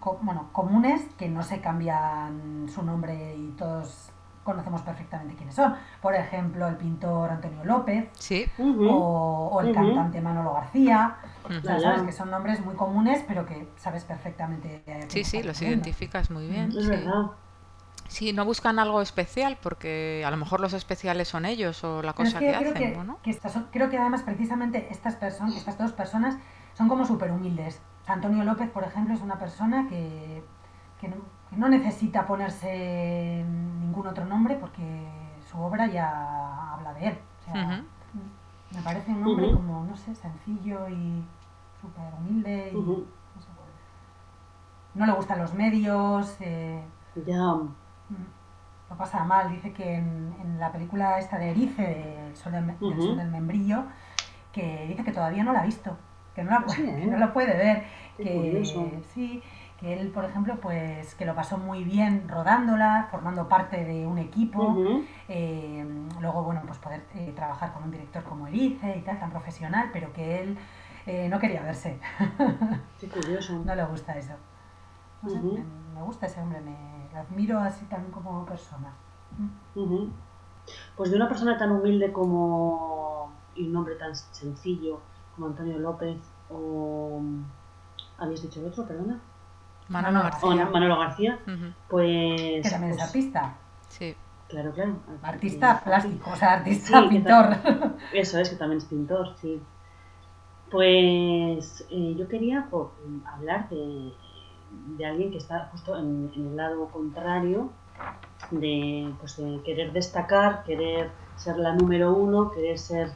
co- bueno, comunes que no se cambian su nombre y todos conocemos perfectamente quiénes son. Por ejemplo, el pintor Antonio López Sí. O, o el cantante Manolo García. O sea, sabes que son nombres muy comunes, pero que sabes perfectamente. Sí, sí, los identificas muy bien. Es sí. Sí, no buscan algo especial porque a lo mejor los especiales son ellos o la Pero es cosa que que, creo hacen, que, ¿no? que estas son- creo que además precisamente estas personas, estas dos personas son como súper humildes. Antonio López, por ejemplo, es una persona que, que no, que no necesita ponerse ningún otro nombre porque su obra ya habla de él. O sea, Ujú. Me parece un hombre como, no sé, sencillo y súper humilde. Y, no, sé, no le gustan los medios. eh, Ya. Lo pasa mal, dice que en, en la película esta de Erice, de El sol del. Sol del membrillo, que dice que todavía no la ha visto, que no, la, pu- Sí, ¿eh? que no la puede ver, Qué que curioso. sí, que él, por ejemplo, pues que lo pasó muy bien rodándola, formando parte de un equipo, eh, luego, bueno, pues poder eh, trabajar con un director como Erice y tal, tan profesional, pero que él eh, no quería verse, Qué curioso. no le gusta eso. No sé, Ujú. me, me gusta ese hombre, me lo admiro así también como persona. Pues de una persona tan humilde como. y un nombre tan sencillo como Antonio López o. ¿Habéis dicho el otro, perdona? Manolo García. O Manolo García, pues. Que también es pues, artista, Sí. Claro, claro. artista plástico, o sea, artista Sí, que pintor. Eso es, que también es pintor, sí. Pues eh, yo quería po- hablar de, de alguien que está justo en, en el lado contrario de, pues, de querer destacar, querer ser la número uno, querer ser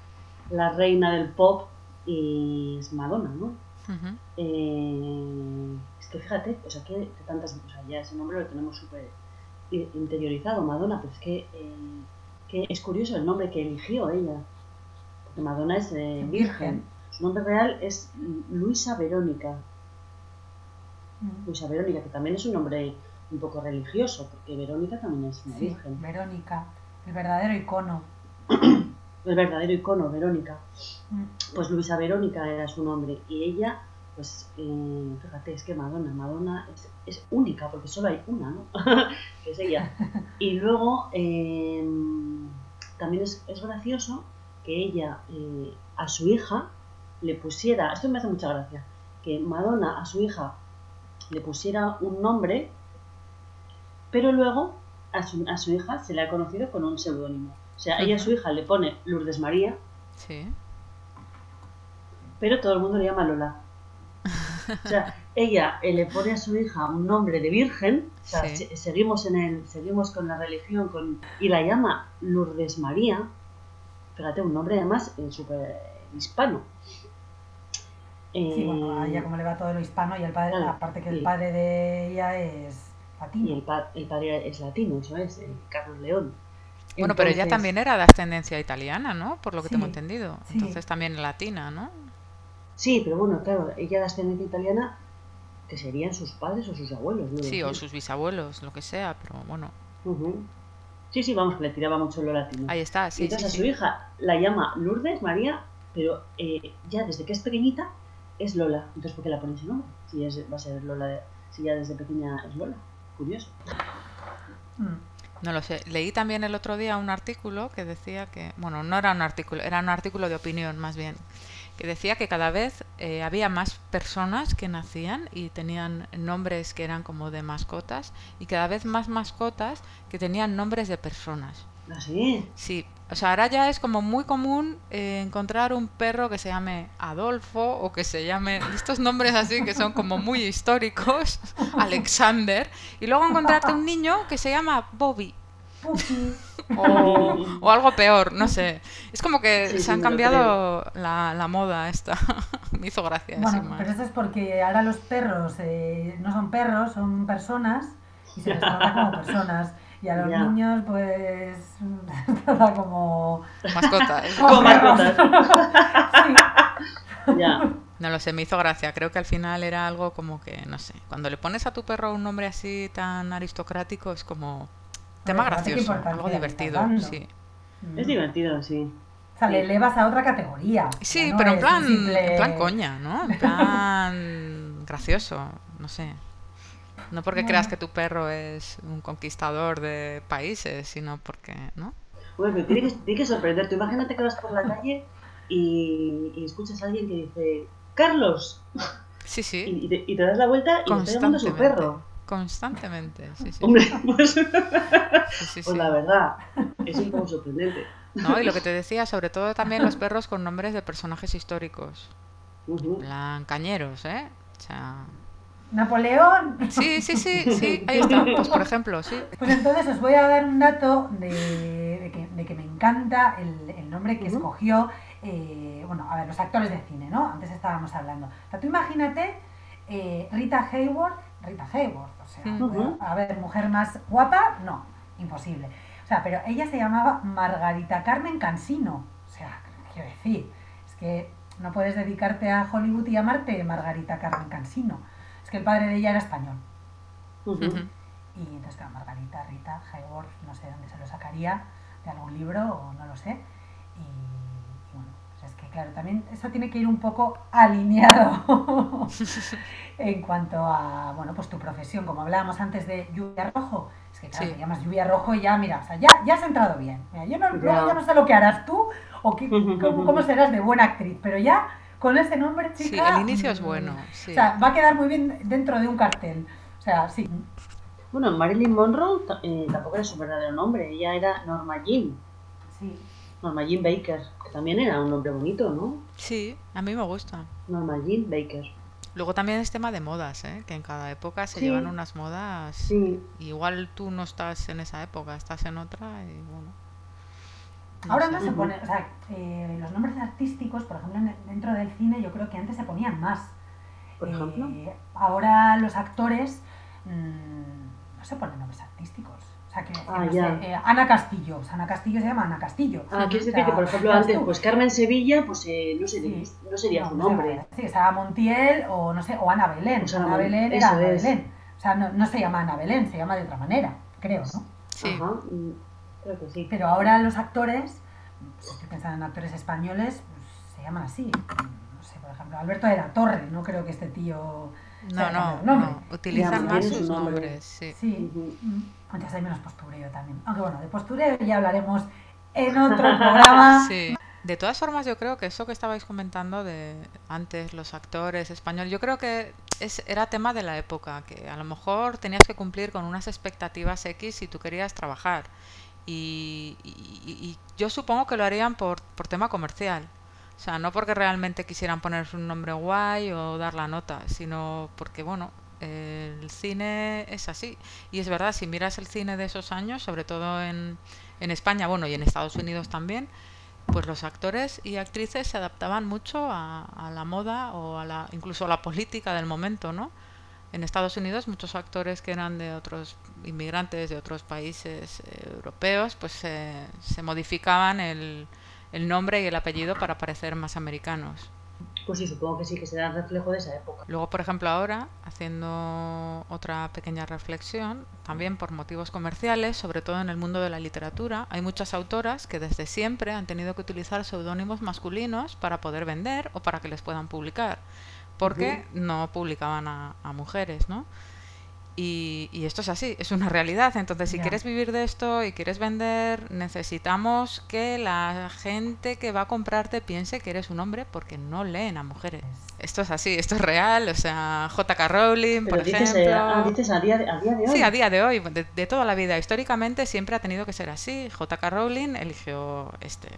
la reina del pop y es Madonna, ¿no? Eh, es que fíjate, o sea, que, que tantas, o sea, ya ese nombre lo tenemos súper interiorizado, Madonna, pero es que, eh, que es curioso el nombre que eligió ella, porque Madonna es eh, virgen. Virgen. Su nombre real es Luisa Verónica. Luisa Verónica, que también es un nombre un poco religioso, porque Verónica también es una Sí, virgen. Verónica, el verdadero icono. El verdadero icono, Verónica. Mm. Pues Luisa Verónica era su nombre y ella, pues eh, fíjate, es que Madonna, Madonna es, es única porque solo hay una, ¿no? que es ella. Y luego eh, también es, es gracioso que ella eh, a su hija le pusiera, esto me hace mucha gracia, que Madonna a su hija le pusiera un nombre, pero luego a su, a su hija se le ha conocido con un seudónimo. O sea, ella a su hija le pone Lourdes María, Sí. pero todo el mundo le llama Lola. O sea, ella eh, le pone a su hija un nombre de virgen, o sea, Sí. se- seguimos en el, seguimos con la religión, con, y la llama Lourdes María. Fíjate, un nombre además eh, súper hispano. Sí, Eh, bueno, a ella como le va todo lo hispano y el padre, claro, aparte que el sí. padre de ella es y latino. el, pa- el padre es latino, eso es, eh, Carlos León. Bueno, pero ella también era de ascendencia italiana, ¿no? Por lo que tengo Sí, entendido. sí. Entonces también latina, ¿no? Sí, pero bueno, claro, ella de ascendencia italiana, que serían sus padres o sus abuelos, ¿no? Sí, o sus bisabuelos, lo que sea, pero bueno. Sí, sí, vamos, que le tiraba mucho lo latino. Ahí está, Y sí, sí, entonces a sí. su hija la llama Lourdes María, pero eh, ya desde que es pequeñita es Lola. Entonces, ¿por qué la pone ese nombre? Si es, va a ser Lola, de- si ya desde pequeña es Lola. Curioso. Mm. No lo sé. Leí también el otro día un artículo que decía que, bueno, no era un artículo, era un artículo de opinión más bien, que decía que cada vez eh, había más personas que nacían y tenían nombres que eran como de mascotas y cada vez más mascotas que tenían nombres de personas. Así. Sí, o sea, ahora ya es como muy común eh, encontrar un perro que se llame Adolfo o que se llame estos nombres así que son como muy históricos, Alexander, y luego encontrarte un niño que se llama Bobby o, o algo peor, no sé. Es como que Sí, se sí, han cambiado la, la moda esta. Me hizo gracia Bueno, pero eso es porque ahora los perros eh, no son perros, son personas y se les trata como personas. Y a los Ya. niños, pues, trata como. Mascotas. Como mascotas. Sí. Ya. No lo sé, me hizo gracia. Creo que al final era algo como que, no sé, cuando le pones a tu perro un nombre así tan aristocrático es como tema gracioso, algo divertido, sí. Es divertido, sí. O sea, le elevas a otra categoría. Sí, no pero en plan, simple- en plan coña, ¿no? En plan gracioso, no sé. No porque Bueno. creas que tu perro es un conquistador de países, sino porque, ¿no? Bueno, pero tiene que, tiene que sorprenderte. Imagínate que vas por la calle y, y escuchas a alguien que dice, Carlos, Sí, sí, y, y te, y te das la vuelta y te está llamando su constantemente. perro. Constantemente, sí, sí. Hombre, pues, sí, pues la verdad, es un poco sorprendente. No, y lo que te decía, sobre todo también los perros con nombres de personajes históricos. Plan, cañeros, ¿eh? O sea... Napoleón. Sí, sí, sí, sí, ahí está. Pues por ejemplo, sí. Pues entonces os voy a dar un dato de, de que, de que me encanta el, el nombre que escogió, eh, bueno, a ver, los actores de cine, ¿no? Antes estábamos hablando. O sea, tú imagínate eh, Rita Hayworth, Rita Hayworth, o sea, a ver, mujer más guapa, no, imposible. O sea, pero ella se llamaba Margarita Carmen Cansino. O sea, quiero decir, es que no puedes dedicarte a Hollywood y llamarte Margarita Carmen Cansino. Es que el padre de ella era español. Y entonces, claro, Margarita, Rita, Hayworth, no sé dónde se lo sacaría, de algún libro o no lo sé. Y, y bueno, pues es que claro, también eso tiene que ir un poco alineado en cuanto a, bueno, pues tu profesión. Como hablábamos antes de lluvia rojo, es que claro, Sí. te llamas lluvia rojo y ya, mira, o sea, ya, ya has entrado bien. Mira, yo, no, Ya. luego yo no sé lo que harás tú o qué- cómo, cómo serás de buena actriz, pero ya con ese nombre, Sí, chica... el inicio es mm, bueno. Sí. O sea, va a quedar muy bien dentro de un cartel. O sea, sí. Bueno, Marilyn Monroe eh, tampoco era su verdadero nombre, ella era Norma Jean, Sí. Norma Jean Baker, que también era un nombre bonito, ¿no? Sí, a mí me gusta. Norma Jean Baker. Luego también es tema de modas, ¿eh? Que en cada época se Sí. llevan unas modas. Sí, Igual tú no estás en esa época, estás en otra y bueno. Ahora no se pone, o sea, eh, los nombres artísticos, por ejemplo, en- dentro del cine, yo creo que antes se ponían más. por Eh, ejemplo. ahora los actores mm, no se ponen nombres artísticos. O sea, que Ah, no ya. sé, eh, Ana Castillo, o sea, Ana Castillo se llama Ana Castillo. Ah, quieres O decir que, sea, por ejemplo, antes, tú. pues Carmen Sevilla, pues eh, no, sería, Sí. no sería No, su nombre. Sí, estaba Montiel o no sé, o Ana Belén. Pues Ana Ana Belén, era Ana es. Belén. O sea, no, no se llama Ana Belén, se llama de otra manera, creo, ¿no? Sí. Ajá, creo que sí. Pero ahora los actores, si estoy pensando en actores españoles, pues, se llaman así. No sé, por ejemplo, Alberto de la Torre, no creo que este tío... No, no, no. Utilizan más sus nombre. nombres, sí. Sí, mm, entonces hay menos postureo también. Aunque bueno, de postureo ya hablaremos en otro programa. Sí. De todas formas, yo creo que eso que estabais comentando de antes los actores españoles, yo creo que es, era tema de la época, que a lo mejor tenías que cumplir con unas expectativas X si tú querías trabajar. Y, y- yo supongo que lo harían por, por tema comercial. O sea, no porque realmente quisieran ponerse un nombre guay o dar la nota, sino porque, bueno, el cine es así. Y es verdad, si miras el cine de esos años, sobre todo en, en España, bueno, y en Estados Unidos también, pues los actores y actrices se adaptaban mucho a, a la moda o a la, incluso a la política del momento, ¿no? En Estados Unidos muchos actores que eran de otros inmigrantes de otros países eh, europeos, pues se- se modificaban el, el nombre y el apellido para parecer más americanos. Pues sí, supongo que sí, que será reflejo de esa época. Luego, por ejemplo, ahora, haciendo otra pequeña reflexión, también por motivos comerciales, sobre todo en el mundo de la literatura, hay muchas autoras que desde siempre han tenido que utilizar seudónimos masculinos para poder vender o para que les puedan publicar, porque no publicaban a, a mujeres, ¿no? Y, y esto es así, es una realidad. Entonces, si quieres vivir de esto y quieres vender, necesitamos que la gente que va a comprarte piense que eres un hombre porque no leen a mujeres. Esto es así, esto es real. O sea, J.K. Rowling, Pero por dices, ejemplo. eh, ah, dices a, día de, a día de hoy. Sí, a día de hoy, de, de toda la vida. Históricamente siempre ha tenido que ser así. J.K. Rowling eligió este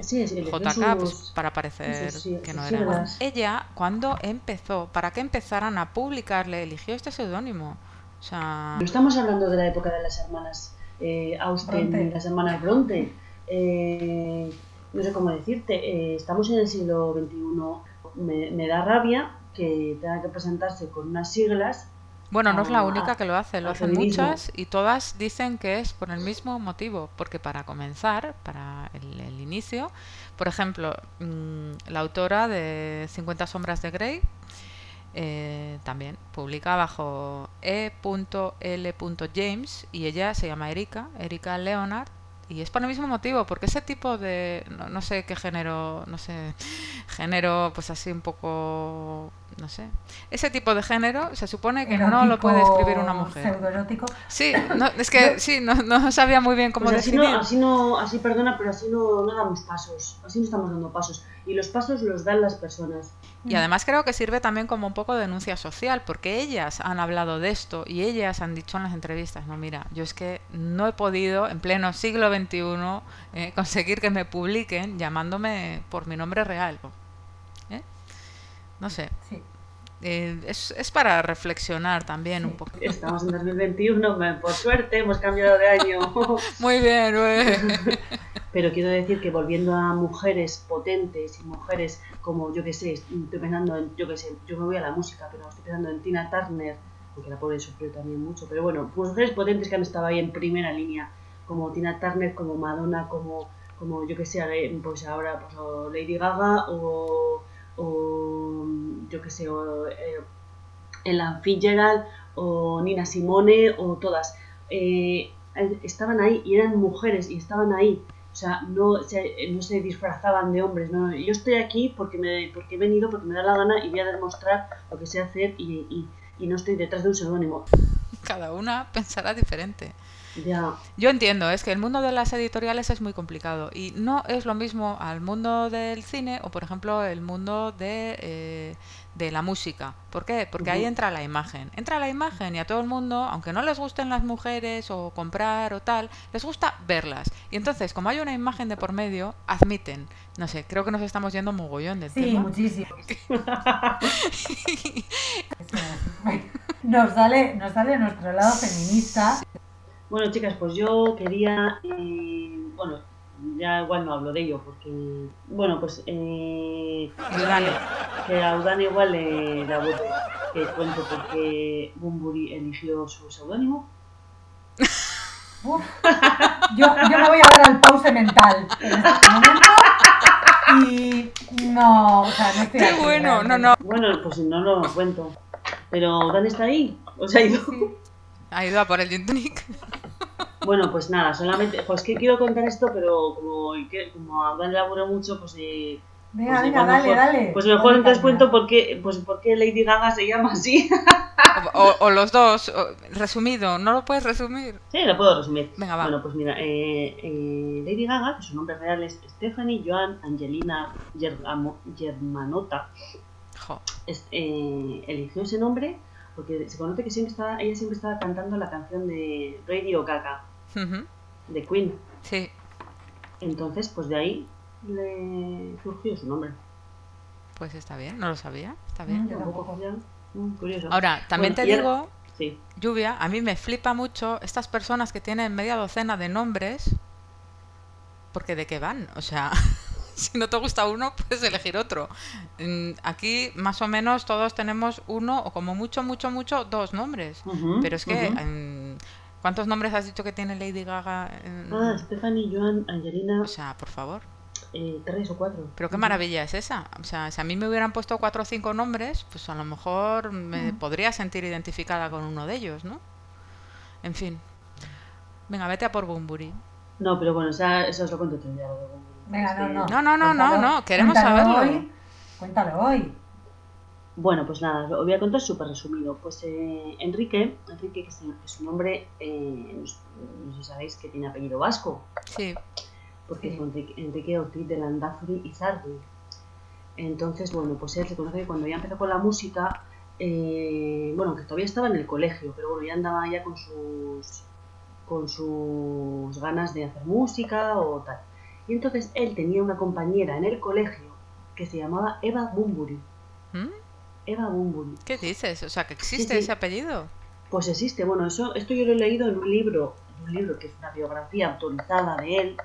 Sí, JK pues, sus- para parecer sí, que no era. Ella, cuando empezó, para que empezaran a publicarle, eligió este seudónimo. O sea, No estamos hablando de la época de las hermanas eh, Austen Bronte. las hermanas Bronte. Eh, no sé cómo decirte. eh, estamos en el siglo XXI. Me, me da rabia que tenga que presentarse con unas siglas Bueno, no es la única que lo hace, lo hacen muchas y todas dicen que es por el mismo motivo, porque para comenzar, para el, el inicio, por ejemplo, mm, la autora de 50 sombras de Grey eh, también publica bajo e.l.james y ella se llama Erika, Erika Leonard. Y es por el mismo motivo, porque ese tipo de, no, no sé qué género, no sé, género pues así un poco, no sé, ese tipo de género se supone que no lo puede escribir una Erótico, mujer. Pseudoerótico. Sí, no, es que sí, no, no sabía muy bien cómo Pues así definir. así no, así perdona, pero así no, no damos pasos, así no estamos dando pasos. Y los pasos los dan las personas. Y además creo que sirve también como un poco de denuncia social, porque ellas han hablado de esto y ellas han dicho en las entrevistas, no, mira, yo es que no he podido en pleno siglo XXI eh, conseguir que me publiquen llamándome por mi nombre real. ¿Eh? No sé, Sí. Eh, es, es para reflexionar también un poco. Estamos en 2021, por suerte hemos cambiado de año. Muy bien, güey. Pero quiero decir que volviendo a mujeres potentes y mujeres como, yo que sé, estoy pensando en, yo que sé, yo me voy a la música, pero estoy pensando en Tina Turner, porque la pobre sufrió también mucho, pero bueno, mujeres potentes que han estado ahí en primera línea, como Tina Turner, como Madonna, como, como yo que sé, pues ahora pues, o Lady Gaga o, o yo que sé, o, eh, Ella o Nina Simone o todas. Eh, estaban ahí y eran mujeres y estaban ahí. O sea, no se, no se disfrazaban de hombres. No, yo estoy aquí porque, me, porque he venido, porque me da la gana y voy a demostrar lo que sé hacer y, y, y no estoy detrás de un seudónimo. Cada una pensará diferente. Ya, Yo entiendo, es que el mundo de las editoriales es muy complicado y no es lo mismo al mundo del cine o, por ejemplo, el mundo de, eh, de la música. ¿Por qué? Porque ahí entra la imagen. Entra la imagen y a todo el mundo, aunque no les gusten las mujeres o comprar o tal, les gusta verlas. Y entonces, como hay una imagen de por medio, admiten. No sé, creo que nos estamos yendo mogollón del Sí, tema. muchísimo. Nos sale, nos sale nuestro lado feminista. Bueno, chicas, pues yo quería, eh, bueno, ya igual no hablo de ello, porque, bueno, pues eh, Dale. que a Udane igual le da vuelta que cuento por qué Bumburi eligió su seudónimo. Yo, yo me voy a dar al pause mental en este momento. Y no, o sea, no estoy Qué aquí, bueno, no, no. Bueno, pues no lo cuento. Pero Udane está ahí, o sea, ha ido. Sí. Ha ido a por el gin tonic. Bueno, pues nada, solamente, pues que quiero contar esto, pero como, como a Udane le aburre mucho, pues eh, Venga, Pues venga, dale, mejor- dale. Pues mejor entonces cuento por qué, pues por qué Lady Gaga se llama así. O, o- o los dos. o- resumido, ¿no lo puedes resumir? sí, lo puedo resumir. Venga, va. Bueno, pues mira, eh, eh, Lady Gaga, que su nombre real es Stephanie Joan Angelina Germanotta, Jo. es- eh, eligió ese nombre porque se conoce que siempre estaba, ella siempre estaba cantando la canción de Radio Gaga, Ujú. de Queen. Sí. Entonces, pues de ahí le surgió su nombre. Pues está bien, no lo sabía. Está bien. tampoco. Ya, mm, curioso. Ahora, también Bueno, te ahora- digo, Sí. Lluvia, a mí me flipa mucho estas personas que tienen media docena de nombres. Porque de qué van? O sea, si no te gusta uno, puedes elegir otro. Aquí, más o menos, todos tenemos uno o como mucho, mucho, mucho, dos nombres. Pero es que, mm, ¿cuántos nombres has dicho que tiene Lady Gaga? Ah, Stephanie Joan Angelina, O sea, por favor. eh, tres o cuatro. Pero qué maravilla es esa. O sea, si a mí me hubieran puesto cuatro o cinco nombres, pues a lo mejor me podría sentir identificada con uno de ellos, ¿no? En fin. Venga, vete a por Bumburi. No, pero bueno, esa- eso os lo cuento lo de Bumburi. Venga, Es no, no. No, no, no, no, Cuéntalo- no, queremos cuéntalo saberlo. Hoy, cuéntalo hoy. Bueno, pues nada, os voy a contar súper resumido. Pues eh, Enrique, Enrique, que es, un nombre, eh, no, sé- si sabéis que tiene apellido vasco, Sí. porque Sí. es Enrique, Enrique Ortiz de Landazuri y Zardi. Entonces, bueno, pues él se conoce que cuando ya empezó con la música, eh, bueno, que todavía estaba en el colegio, pero bueno, ya andaba ya con sus, con sus ganas de hacer música o tal. Y entonces él tenía una compañera en el colegio que se llamaba Eva Bumburi. ¿Mm? Eva Bumburi. ¿Qué dices? O sea, que existe sí. ese apellido. Pues existe, bueno, eso, esto yo lo he leído en un libro, en un libro que es una biografía autorizada de él,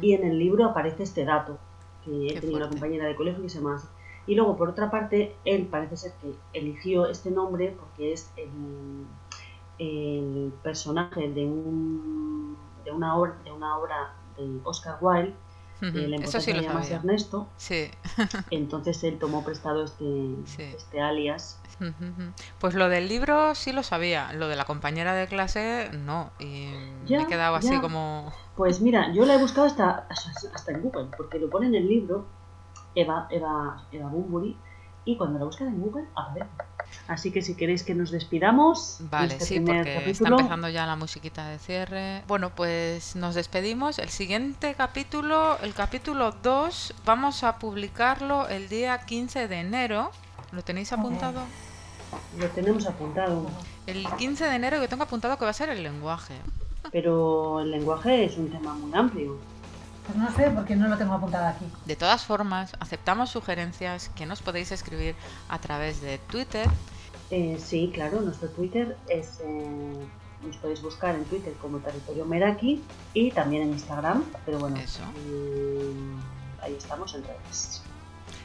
y en el libro aparece este dato, que él Qué tenía una compañera de colegio que se llama así. Y luego, por otra parte, él parece ser que eligió este nombre porque es el, el personaje de, un, de, una de una obra Oscar Wilde, la Eso sí importancia lo de llamarse sabía. Ernesto. Sí. Entonces él tomó prestado este, Sí. este alias. Pues lo del libro sí lo sabía, lo de la compañera de clase no, y me he quedado así ya. como... Pues mira, yo la he buscado hasta, hasta en Google, porque lo pone en el libro Eva, Eva, Eva Bunbury, y cuando la buscan en Google aparece. Así que si queréis que nos despidamos, de Vale, este sí, porque está empezando ya la musiquita de cierre. Bueno, pues nos despedimos. El siguiente capítulo, el capítulo 2, vamos a publicarlo el día 15 de enero. ¿Lo tenéis apuntado? lo tenemos apuntado. El 15 de enero yo tengo apuntado que va a ser el lenguaje. Pero el lenguaje es un tema muy amplio. Pues no sé, porque no lo tengo apuntado aquí. De todas formas, aceptamos sugerencias que nos podéis escribir a través de Twitter. Eh, sí, claro, nuestro Twitter es. eh, nos podéis buscar en Twitter como Territorio Meraki y también en Instagram, pero bueno, Eso. mm, ahí estamos en redes.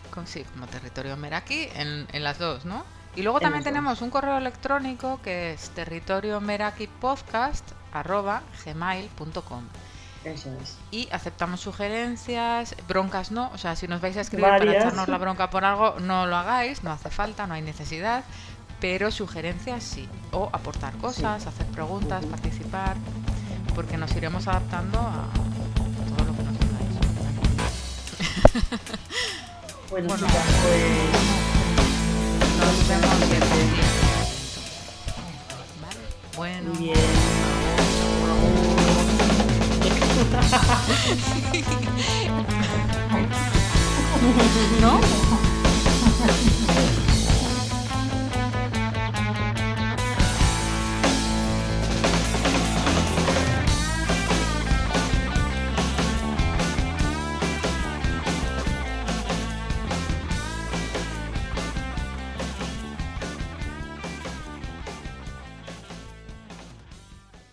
con- sí, como territorio Meraki en, en las dos, ¿no? Y luego En también dos. tenemos un correo electrónico que es territoriomerakipodcast.gmail.com Eso es. y aceptamos sugerencias, broncas no, o sea, si nos vais a escribir Varias. para echarnos la bronca por algo, no lo hagáis, no hace falta, no hay necesidad, pero sugerencias sí, o aportar cosas, hacer preguntas, participar, porque nos iremos adaptando a todo lo que nos digáis. Bueno, Bueno. chicas, pues. Nos vemos el día. Vale. Bueno. Bien. ¿No?